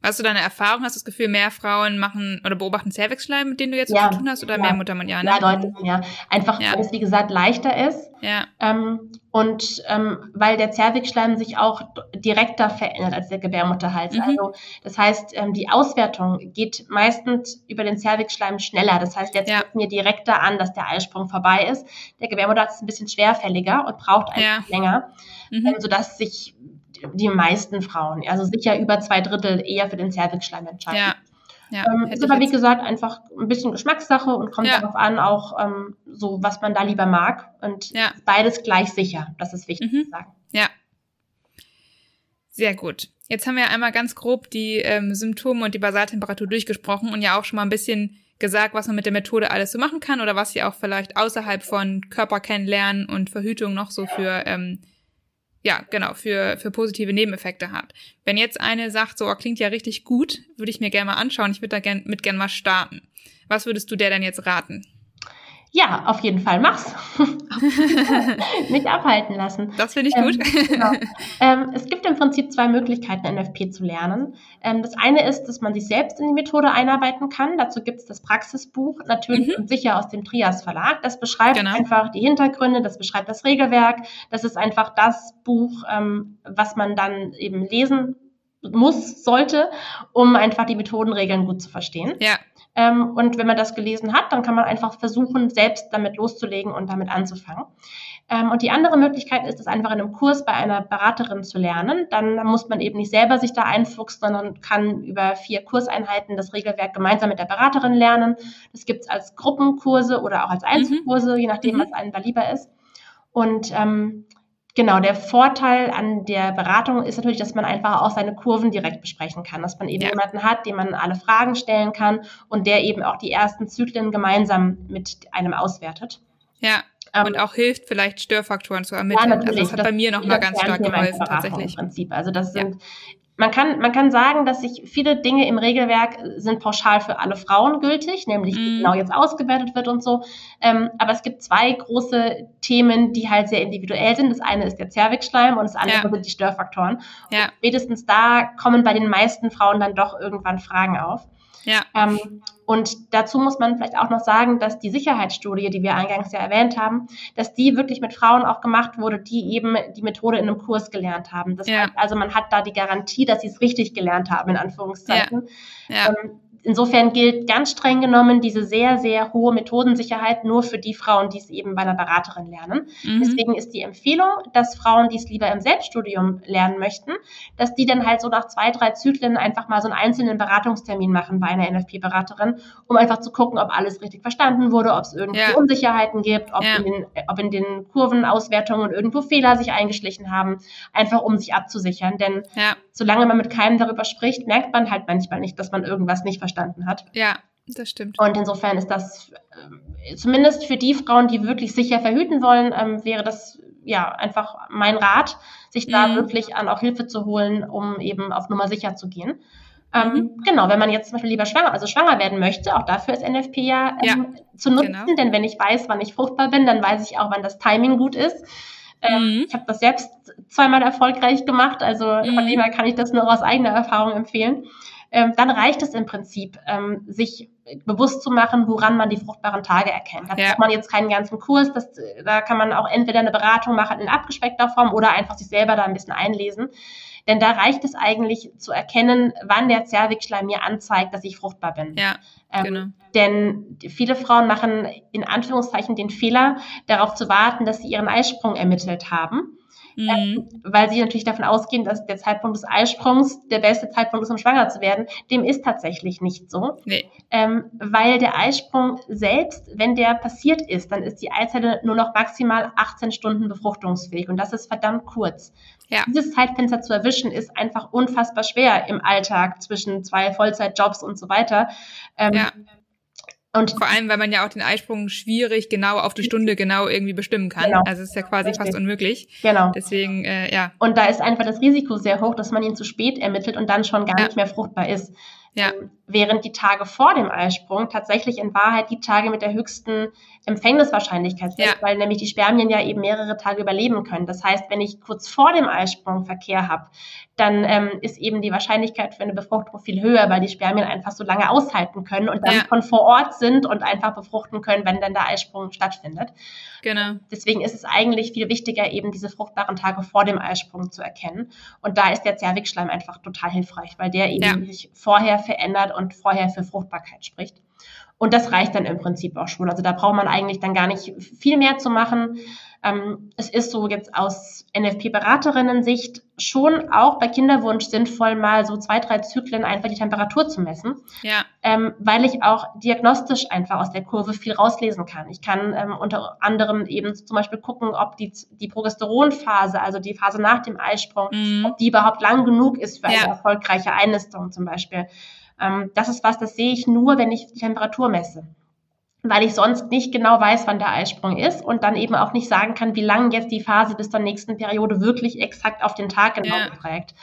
Hast du deine Erfahrung? Hast du das Gefühl, mehr Frauen machen oder beobachten Cervixschleim, mit denen du jetzt ja, zu tun hast, oder ja. mehr Muttermund? Ja, ja, deutlich mehr. Einfach, ja. weil es, wie gesagt, leichter ist. Ja. Ähm, und ähm, weil der Cervixschleim sich auch direkter verändert als der Gebärmutterhals. Mhm. Also, das heißt, ähm, die Auswertung geht meistens über den Cervixschleim schneller. Das heißt, der zeigt mir direkter an, dass der Eisprung vorbei ist. Der Gebärmutterhals ist ein bisschen schwerfälliger und braucht einfach länger, mhm. ähm, sodass sich die meisten Frauen, also sicher über zwei Drittel eher für den Cervixschleim entscheiden. Ja. Ja, ähm, ist aber wie gesagt einfach ein bisschen Geschmackssache und kommt ja. darauf an, auch ähm, so, was man da lieber mag. Und ja. beides gleich sicher. Das ist wichtig mhm. zu sagen. Ja. Sehr gut. Jetzt haben wir einmal ganz grob die ähm, Symptome und die Basaltemperatur durchgesprochen und ja auch schon mal ein bisschen gesagt, was man mit der Methode alles so machen kann oder was sie auch vielleicht außerhalb von Körper kennenlernen und Verhütung noch so für ähm, ja, genau, für, für positive Nebeneffekte hat. Wenn jetzt eine sagt, so, oh, klingt ja richtig gut, würde ich mir gerne mal anschauen, ich würde da gern, mit gerne mal starten. Was würdest du der denn jetzt raten? Ja, auf jeden Fall mach's. Nicht abhalten lassen. Das finde ich ähm, gut. Genau. Ähm, es gibt im Prinzip zwei Möglichkeiten, NFP zu lernen. Ähm, das eine ist, dass man sich selbst in die Methode einarbeiten kann. Dazu gibt es das Praxisbuch, natürlich mhm. und sicher aus dem Trias Verlag. Das beschreibt genau. einfach die Hintergründe, das beschreibt das Regelwerk. Das ist einfach das Buch, ähm, was man dann eben lesen muss, sollte, um einfach die Methodenregeln gut zu verstehen. Ja. Ähm, und wenn man das gelesen hat, dann kann man einfach versuchen, selbst damit loszulegen und damit anzufangen. Ähm, und die andere Möglichkeit ist es einfach in einem Kurs bei einer Beraterin zu lernen. Dann muss man eben nicht selber sich da einfuchsen, sondern kann über vier Kurseinheiten das Regelwerk gemeinsam mit der Beraterin lernen. Das gibt es als Gruppenkurse oder auch als Einzelkurse, mhm. je nachdem, mhm. was einem da lieber ist. Und ähm, Genau, der Vorteil an der Beratung ist natürlich, dass man einfach auch seine Kurven direkt besprechen kann, dass man eben ja. jemanden hat, dem man alle Fragen stellen kann und der eben auch die ersten Zyklen gemeinsam mit einem auswertet. Ja. Ähm, und auch hilft, vielleicht Störfaktoren zu ermitteln. Ja. Also das hat das, bei mir nochmal ganz stark geholfen, tatsächlich. Im Prinzip. Also das sind ja man kann, man kann sagen, dass sich viele Dinge im Regelwerk sind pauschal für alle Frauen gültig, nämlich wie mm. genau jetzt ausgewertet wird und so. Ähm, aber es gibt zwei große Themen, die halt sehr individuell sind. Das eine ist der Zervixschleim und das andere ja. sind die Störfaktoren. Ja. Und spätestens da kommen bei den meisten Frauen dann doch irgendwann Fragen auf. Ja. Ähm, und dazu muss man vielleicht auch noch sagen, dass die Sicherheitsstudie, die wir eingangs ja erwähnt haben, dass die wirklich mit Frauen auch gemacht wurde, die eben die Methode in einem Kurs gelernt haben. Das ja. heißt also, man hat da die Garantie, dass sie es richtig gelernt haben, in Anführungszeichen. Ja. Ja. Ähm, insofern gilt ganz streng genommen diese sehr, sehr hohe Methodensicherheit nur für die Frauen, die es eben bei einer Beraterin lernen. Mhm. Deswegen ist die Empfehlung, dass Frauen, die es lieber im Selbststudium lernen möchten, dass die dann halt so nach zwei, drei Zyklen einfach mal so einen einzelnen Beratungstermin machen bei einer NFP-Beraterin, um einfach zu gucken, ob alles richtig verstanden wurde, ob es irgendwo ja. Unsicherheiten gibt, ob, ja. in den, ob in den Kurvenauswertungen irgendwo Fehler sich eingeschlichen haben, einfach um sich abzusichern. Denn ja. solange man mit keinem darüber spricht, merkt man halt manchmal nicht, dass man irgendwas nicht verstanden verstanden hat. Ja, das stimmt. Und insofern ist das äh, zumindest für die Frauen, die wirklich sicher verhüten wollen, ähm, wäre das ja einfach mein Rat, sich da mhm. wirklich an auch Hilfe zu holen, um eben auf Nummer sicher zu gehen. Ähm, mhm. Genau, wenn man jetzt zum Beispiel lieber schwanger, also schwanger werden möchte, auch dafür ist NFP ja, ähm, ja zu nutzen, genau. denn wenn ich weiß, wann ich fruchtbar bin, dann weiß ich auch, wann das Timing gut ist. Ähm, mhm. Ich habe das selbst zweimal erfolgreich gemacht, also mhm. von dem her kann ich das nur aus eigener Erfahrung empfehlen. Ähm, dann reicht es im Prinzip, ähm, sich bewusst zu machen, woran man die fruchtbaren Tage erkennt. Da ja. braucht man jetzt keinen ganzen Kurs, das, da kann man auch entweder eine Beratung machen in abgespeckter Form oder einfach sich selber da ein bisschen einlesen. Denn da reicht es eigentlich zu erkennen, wann der Zervixschleim mir anzeigt, dass ich fruchtbar bin. Ja, ähm, genau. Denn viele Frauen machen in Anführungszeichen den Fehler, darauf zu warten, dass sie ihren Eisprung ermittelt haben mhm. ähm, weil sie natürlich davon ausgehen, dass der Zeitpunkt des Eisprungs der beste Zeitpunkt ist, um schwanger zu werden. Dem ist tatsächlich nicht so, nee. ähm, weil der Eisprung selbst, wenn der passiert ist, dann ist die Eizelle nur noch maximal 18 Stunden befruchtungsfähig und das ist verdammt kurz. Ja. Dieses Zeitfenster zu erwischen ist einfach unfassbar schwer im Alltag zwischen zwei Vollzeitjobs und so weiter. Ähm, ja. Und vor allem, weil man ja auch den Eisprung schwierig genau auf die Stunde genau irgendwie bestimmen kann. Genau. Also es ist ja quasi Richtig. fast unmöglich. Genau. Deswegen, äh, ja. Und da ist einfach das Risiko sehr hoch, dass man ihn zu spät ermittelt und dann schon gar ja. nicht mehr fruchtbar ist. Ja. Während die Tage vor dem Eisprung tatsächlich in Wahrheit die Tage mit der höchsten Empfängniswahrscheinlichkeit sind, ja. weil nämlich die Spermien ja eben mehrere Tage überleben können. Das heißt, wenn ich kurz vor dem Eisprung Verkehr habe, dann ähm, ist eben die Wahrscheinlichkeit für eine Befruchtung viel höher, weil die Spermien einfach so lange aushalten können und dann ja. von vor Ort sind und einfach befruchten können, wenn dann der Eisprung stattfindet. Genau. Deswegen ist es eigentlich viel wichtiger, eben diese fruchtbaren Tage vor dem Eisprung zu erkennen. Und da ist der Zervixschleim einfach total hilfreich, weil der eben ja. sich vorher verändert und vorher für Fruchtbarkeit spricht. Und das reicht dann im Prinzip auch schon. Also da braucht man eigentlich dann gar nicht viel mehr zu machen. Ähm, es ist so jetzt aus NFP-Beraterinnen-Sicht schon auch bei Kinderwunsch sinnvoll, mal so zwei, drei Zyklen einfach die Temperatur zu messen. Ja. Ähm, weil ich auch diagnostisch einfach aus der Kurve viel rauslesen kann. Ich kann ähm, unter anderem eben zum Beispiel gucken, ob die, die Progesteronphase, also die Phase nach dem Eisprung, mhm. ob die überhaupt lang genug ist für ja. eine erfolgreiche Einnistung zum Beispiel. Ähm, das ist was, das sehe ich nur, wenn ich die Temperatur messe weil ich sonst nicht genau weiß, wann der Eisprung ist und dann eben auch nicht sagen kann, wie lange jetzt die Phase bis zur nächsten Periode wirklich exakt auf den Tag genau ja. beträgt.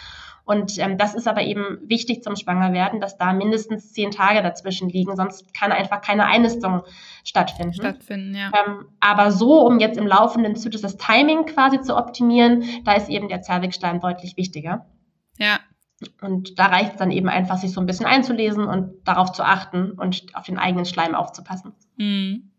Und ähm, das ist aber eben wichtig zum Schwangerwerden, dass da mindestens zehn Tage dazwischen liegen, sonst kann einfach keine Einnistung stattfinden. Stattfinden, ja. Ähm, aber so, um jetzt im laufenden Zyklus das Timing quasi zu optimieren, da ist eben der Zervixstein deutlich wichtiger. Ja, und da reicht es dann eben einfach, sich so ein bisschen einzulesen und darauf zu achten und auf den eigenen Schleim aufzupassen. Mhm.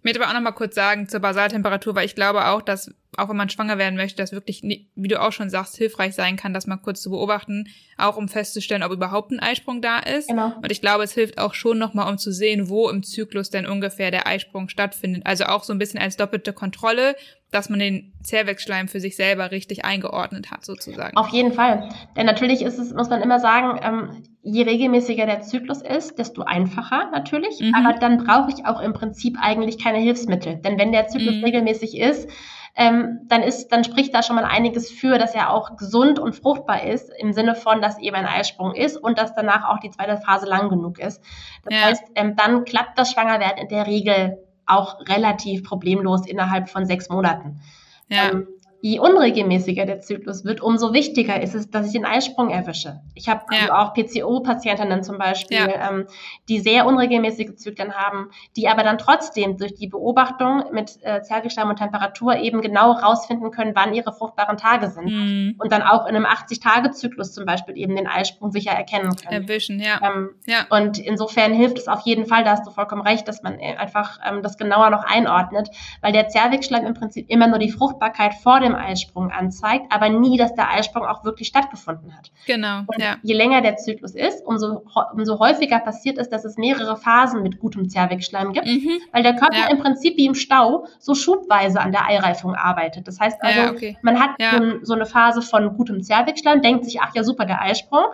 Ich möchte aber auch noch mal kurz sagen zur Basaltemperatur, weil ich glaube auch, dass auch wenn man schwanger werden möchte, das wirklich, wie du auch schon sagst, hilfreich sein kann, das mal kurz zu beobachten, auch um festzustellen, ob überhaupt ein Eisprung da ist. Genau. Und ich glaube, es hilft auch schon nochmal, um zu sehen, wo im Zyklus denn ungefähr der Eisprung stattfindet. Also auch so ein bisschen als doppelte Kontrolle, dass man den Zervixschleim für sich selber richtig eingeordnet hat, sozusagen. Auf jeden Fall. Denn natürlich ist es, muss man immer sagen, ähm, je regelmäßiger der Zyklus ist, desto einfacher natürlich. Mhm. Aber dann brauche ich auch im Prinzip eigentlich keine Hilfsmittel. Denn wenn der Zyklus mhm. regelmäßig ist, ähm, dann ist, dann spricht da schon mal einiges für, dass er auch gesund und fruchtbar ist, im Sinne von, dass eben ein Eisprung ist und dass danach auch die zweite Phase lang genug ist. Das ja. heißt, ähm, dann klappt das Schwangerwerden in der Regel auch relativ problemlos innerhalb von sechs Monaten. Ja. Ähm, je unregelmäßiger der Zyklus wird, umso wichtiger ist es, dass ich den Eisprung erwische. Ich habe ja. also auch PCO-Patientinnen zum Beispiel, ja. ähm, die sehr unregelmäßige Zyklen haben, die aber dann trotzdem durch die Beobachtung mit äh, Zervixschleim und Temperatur eben genau rausfinden können, wann ihre fruchtbaren Tage sind. Mhm. Und dann auch in einem 80-Tage-Zyklus zum Beispiel eben den Eisprung sicher erkennen können. Erwischen, ja. Ähm, ja. Und insofern hilft es auf jeden Fall, da hast du vollkommen recht, dass man einfach ähm, das genauer noch einordnet, weil der Zervixschleim im Prinzip immer nur die Fruchtbarkeit vor dem dem Eisprung anzeigt, aber nie, dass der Eisprung auch wirklich stattgefunden hat. Genau. Und ja. je länger der Zyklus ist, umso, umso häufiger passiert es, dass es mehrere Phasen mit gutem Zervixschleim gibt, mhm. weil der Körper ja. im Prinzip wie im Stau so schubweise an der Eireifung arbeitet. Das heißt also, ja, okay. man hat so, so, eine Phase von gutem Zervixschleim, denkt sich, ach ja, super, der Eisprung.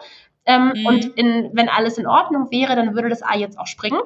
Ähm, mhm. Und in, wenn alles in Ordnung wäre, dann würde das Ei jetzt auch springen.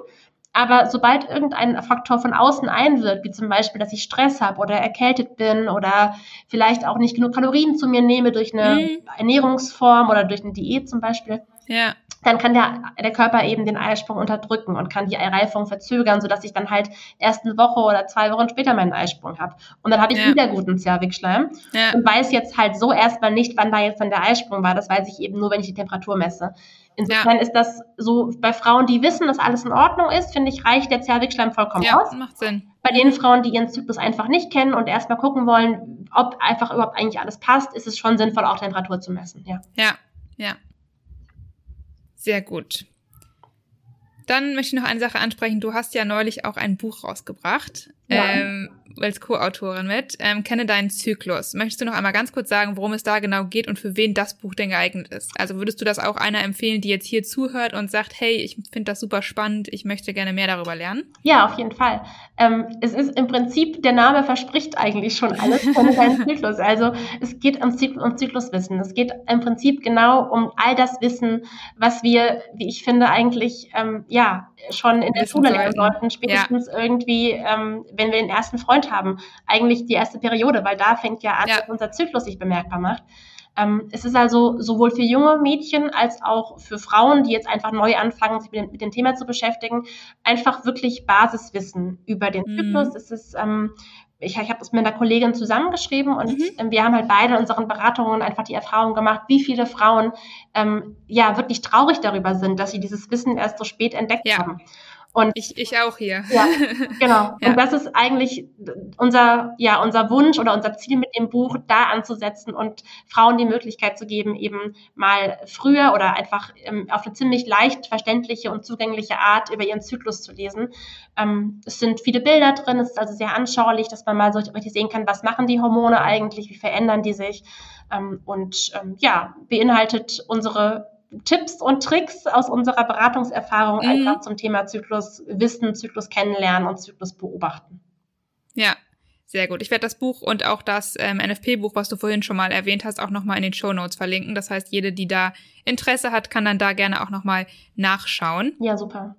Aber sobald irgendein Faktor von außen einwirkt, wie zum Beispiel, dass ich Stress habe oder erkältet bin oder vielleicht auch nicht genug Kalorien zu mir nehme durch eine mhm. Ernährungsform oder durch eine Diät zum Beispiel, ja. dann kann der, der Körper eben den Eisprung unterdrücken und kann die Eireifung verzögern, sodass ich dann halt erst eine Woche oder zwei Wochen später meinen Eisprung habe. Und dann habe ich ja. wieder guten Zervixschleim ja. und weiß jetzt halt so erstmal nicht, wann da jetzt dann der Eisprung war. Das weiß ich eben nur, wenn ich die Temperatur messe. Insofern ja. ist das so bei Frauen, die wissen, dass alles in Ordnung ist, finde ich, reicht der Zervixschleim vollkommen ja, aus. Macht Sinn. Bei den Frauen, die ihren Zyklus einfach nicht kennen und erstmal gucken wollen, ob einfach überhaupt eigentlich alles passt, ist es schon sinnvoll, auch Temperatur zu messen. Ja, ja. ja. Sehr gut. Dann möchte ich noch eine Sache ansprechen. Du hast ja neulich auch ein Buch rausgebracht. Ja. Ähm, als Co-Autorin mit. Ähm, Kenne deinen Zyklus. Möchtest du noch einmal ganz kurz sagen, worum es da genau geht und für wen das Buch denn geeignet ist? Also würdest du das auch einer empfehlen, die jetzt hier zuhört und sagt, hey, ich finde das super spannend, ich möchte gerne mehr darüber lernen? Ja, auf jeden Fall. Ähm, es ist im Prinzip, der Name verspricht eigentlich schon alles. Kenne deinen Zyklus. Also es geht um, Zyklus, um Zykluswissen. Es geht im Prinzip genau um all das Wissen, was wir, wie ich finde, eigentlich ähm, ja schon in der Schule lernen sollten. Spätestens ja. irgendwie, ähm, wenn wir den ersten Freund haben, eigentlich die erste Periode, weil da fängt ja an, ja. dass unser Zyklus sich bemerkbar macht. Ähm, es ist also sowohl für junge Mädchen als auch für Frauen, die jetzt einfach neu anfangen, sich mit dem, mit dem Thema zu beschäftigen, einfach wirklich Basiswissen über den mhm. Zyklus. Es ist ähm, ich, ich habe das mit einer Kollegin zusammengeschrieben und mhm. wir haben halt beide in unseren Beratungen einfach die Erfahrung gemacht, wie viele Frauen ähm, ja wirklich traurig darüber sind, dass sie dieses Wissen erst so spät entdeckt ja. haben. Und ich, ich auch hier. Ja, genau. ja. Und das ist eigentlich unser, ja, unser Wunsch oder unser Ziel mit dem Buch, da anzusetzen und Frauen die Möglichkeit zu geben, eben mal früher oder einfach ähm, auf eine ziemlich leicht verständliche und zugängliche Art über ihren Zyklus zu lesen. Ähm, es sind viele Bilder drin, es ist also sehr anschaulich, dass man mal so richtig sehen kann, was machen die Hormone eigentlich, wie verändern die sich. Ähm, und ähm, ja, beinhaltet unsere Tipps und Tricks aus unserer Beratungserfahrung mhm. einfach zum Thema Zyklus wissen, Zyklus kennenlernen und Zyklus beobachten. Ja, sehr gut. Ich werde das Buch und auch das ähm, NFP-Buch, was du vorhin schon mal erwähnt hast, auch nochmal in den Show Notes verlinken. Das heißt, jede, die da Interesse hat, kann dann da gerne auch nochmal nachschauen. Ja, super.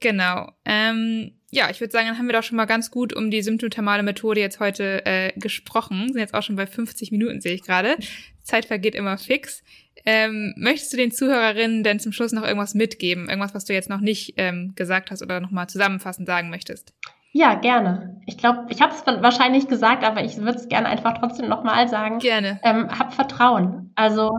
Genau. Ähm, ja, ich würde sagen, dann haben wir doch schon mal ganz gut um die symptothermale Methode jetzt heute äh, gesprochen. Sind jetzt auch schon bei 50 Minuten, sehe ich gerade. Zeit vergeht immer fix. Ähm, möchtest du den Zuhörerinnen denn zum Schluss noch irgendwas mitgeben? Irgendwas, was du jetzt noch nicht ähm, gesagt hast oder nochmal zusammenfassend sagen möchtest? Ja, gerne. Ich glaube, ich habe es wahrscheinlich gesagt, aber ich würde es gerne einfach trotzdem nochmal sagen. Gerne. Ähm, habt Vertrauen. Also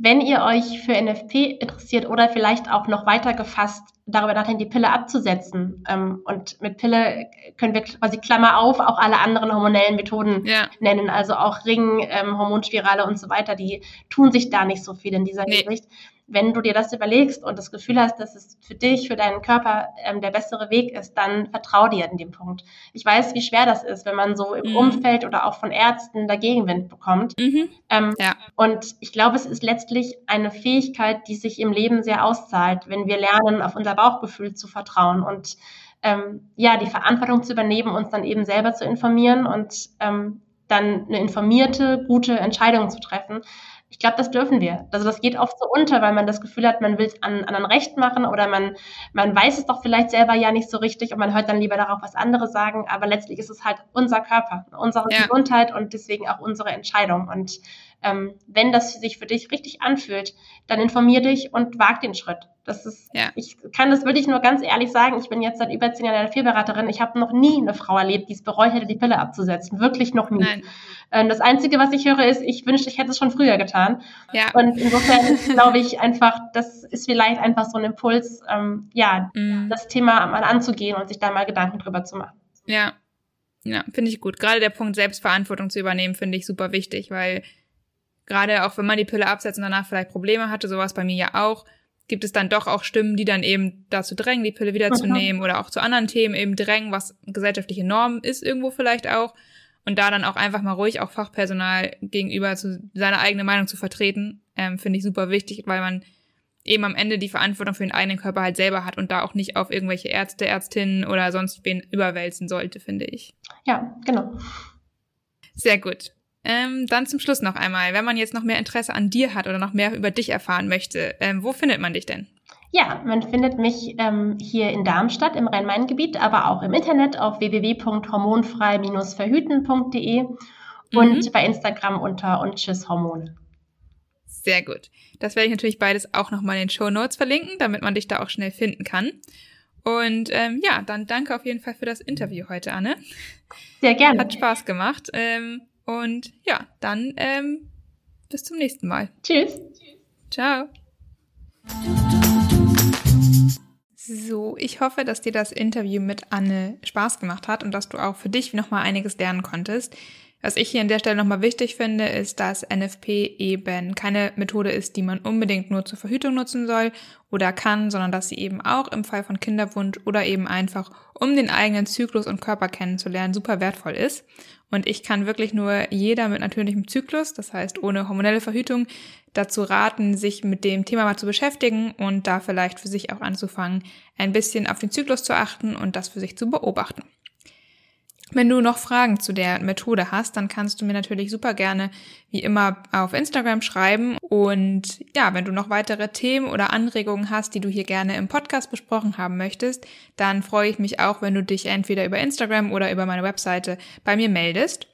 wenn ihr euch für NFP interessiert oder vielleicht auch noch weiter gefasst darüber nachdenkt, die Pille abzusetzen. Ähm, und mit Pille können wir quasi Klammer auf auch alle anderen hormonellen Methoden ja. nennen, also auch Ring, ähm, Hormonspirale und so weiter, die tun sich da nicht so viel in dieser nee. Hinsicht wenn du dir das überlegst und das Gefühl hast, dass es für dich, für deinen Körper ähm, der bessere Weg ist, dann vertrau dir in dem Punkt. Ich weiß, wie schwer das ist, wenn man so im mhm. Umfeld oder auch von Ärzten Dagegenwind bekommt. Mhm. Ähm, ja. Und ich glaube, es ist letztlich eine Fähigkeit, die sich im Leben sehr auszahlt, wenn wir lernen, auf unser Bauchgefühl zu vertrauen und ähm, ja, die Verantwortung zu übernehmen, uns dann eben selber zu informieren und ähm, dann eine informierte, gute Entscheidung zu treffen. Ich glaube, das dürfen wir. Also das geht oft so unter, weil man das Gefühl hat, man will es an anderen recht machen oder man, man weiß es doch vielleicht selber ja nicht so richtig und man hört dann lieber darauf, was andere sagen. Aber letztlich ist es halt unser Körper, unsere ja. Gesundheit und deswegen auch unsere Entscheidung. Und ähm, wenn das sich für dich richtig anfühlt, dann informier dich und wag den Schritt. Das ist, ja. ich kann das wirklich nur ganz ehrlich sagen. Ich bin jetzt seit über zehn Jahren eine Fehlberaterin. Ich habe noch nie eine Frau erlebt, die es bereut hätte, die Pille abzusetzen. Wirklich noch nie. Ähm, das Einzige, was ich höre, ist, ich wünschte, ich hätte es schon früher getan. Ja. Und insofern glaube ich einfach, das ist vielleicht einfach so ein Impuls, ähm, ja, mhm. das Thema mal anzugehen und sich da mal Gedanken drüber zu machen. Ja. Ja, finde ich gut. Gerade der Punkt Selbstverantwortung zu übernehmen, finde ich super wichtig, weil gerade auch wenn man die Pille absetzt und danach vielleicht Probleme hatte, sowas bei mir ja auch, gibt es dann doch auch Stimmen, die dann eben dazu drängen, die Pille wiederzunehmen mhm. oder auch zu anderen Themen eben drängen, was gesellschaftliche Norm ist irgendwo vielleicht auch. Und da dann auch einfach mal ruhig auch Fachpersonal gegenüber zu seiner eigenen Meinung zu vertreten, ähm, finde ich super wichtig, weil man eben am Ende die Verantwortung für den eigenen Körper halt selber hat und da auch nicht auf irgendwelche Ärzte, Ärztinnen oder sonst wen überwälzen sollte, finde ich. Ja, genau. Sehr gut. Ähm, dann zum Schluss noch einmal, wenn man jetzt noch mehr Interesse an dir hat oder noch mehr über dich erfahren möchte, ähm, wo findet man dich denn? Ja, man findet mich ähm, hier in Darmstadt im Rhein-Main-Gebiet, aber auch im Internet auf www.hormonfrei-verhüten.de und mhm. bei Instagram unter und Hormone. Sehr gut. Das werde ich natürlich beides auch nochmal in den Show Notes verlinken, damit man dich da auch schnell finden kann. Und ähm, ja, dann danke auf jeden Fall für das Interview heute, Anne. Sehr gerne. Hat Spaß gemacht. Ähm, und ja, dann ähm, bis zum nächsten Mal. Tschüss. Ciao. So, ich hoffe, dass dir das Interview mit Anne Spaß gemacht hat und dass du auch für dich nochmal einiges lernen konntest. Was ich hier an der Stelle nochmal wichtig finde, ist, dass NFP eben keine Methode ist, die man unbedingt nur zur Verhütung nutzen soll oder kann, sondern dass sie eben auch im Fall von Kinderwunsch oder eben einfach, um den eigenen Zyklus und Körper kennenzulernen, super wertvoll ist. Und ich kann wirklich nur jeder mit natürlichem Zyklus, das heißt ohne hormonelle Verhütung, dazu raten, sich mit dem Thema mal zu beschäftigen und da vielleicht für sich auch anzufangen, ein bisschen auf den Zyklus zu achten und das für sich zu beobachten. Wenn du noch Fragen zu der Methode hast, dann kannst du mir natürlich super gerne wie immer auf Instagram schreiben. Und ja, wenn du noch weitere Themen oder Anregungen hast, die du hier gerne im Podcast besprochen haben möchtest, dann freue ich mich auch, wenn du dich entweder über Instagram oder über meine Webseite bei mir meldest.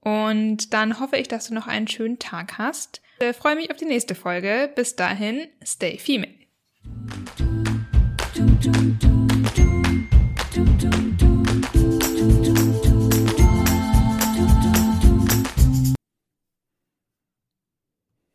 Und dann hoffe ich, dass du noch einen schönen Tag hast. Ich freue mich auf die nächste Folge. Bis dahin, stay female.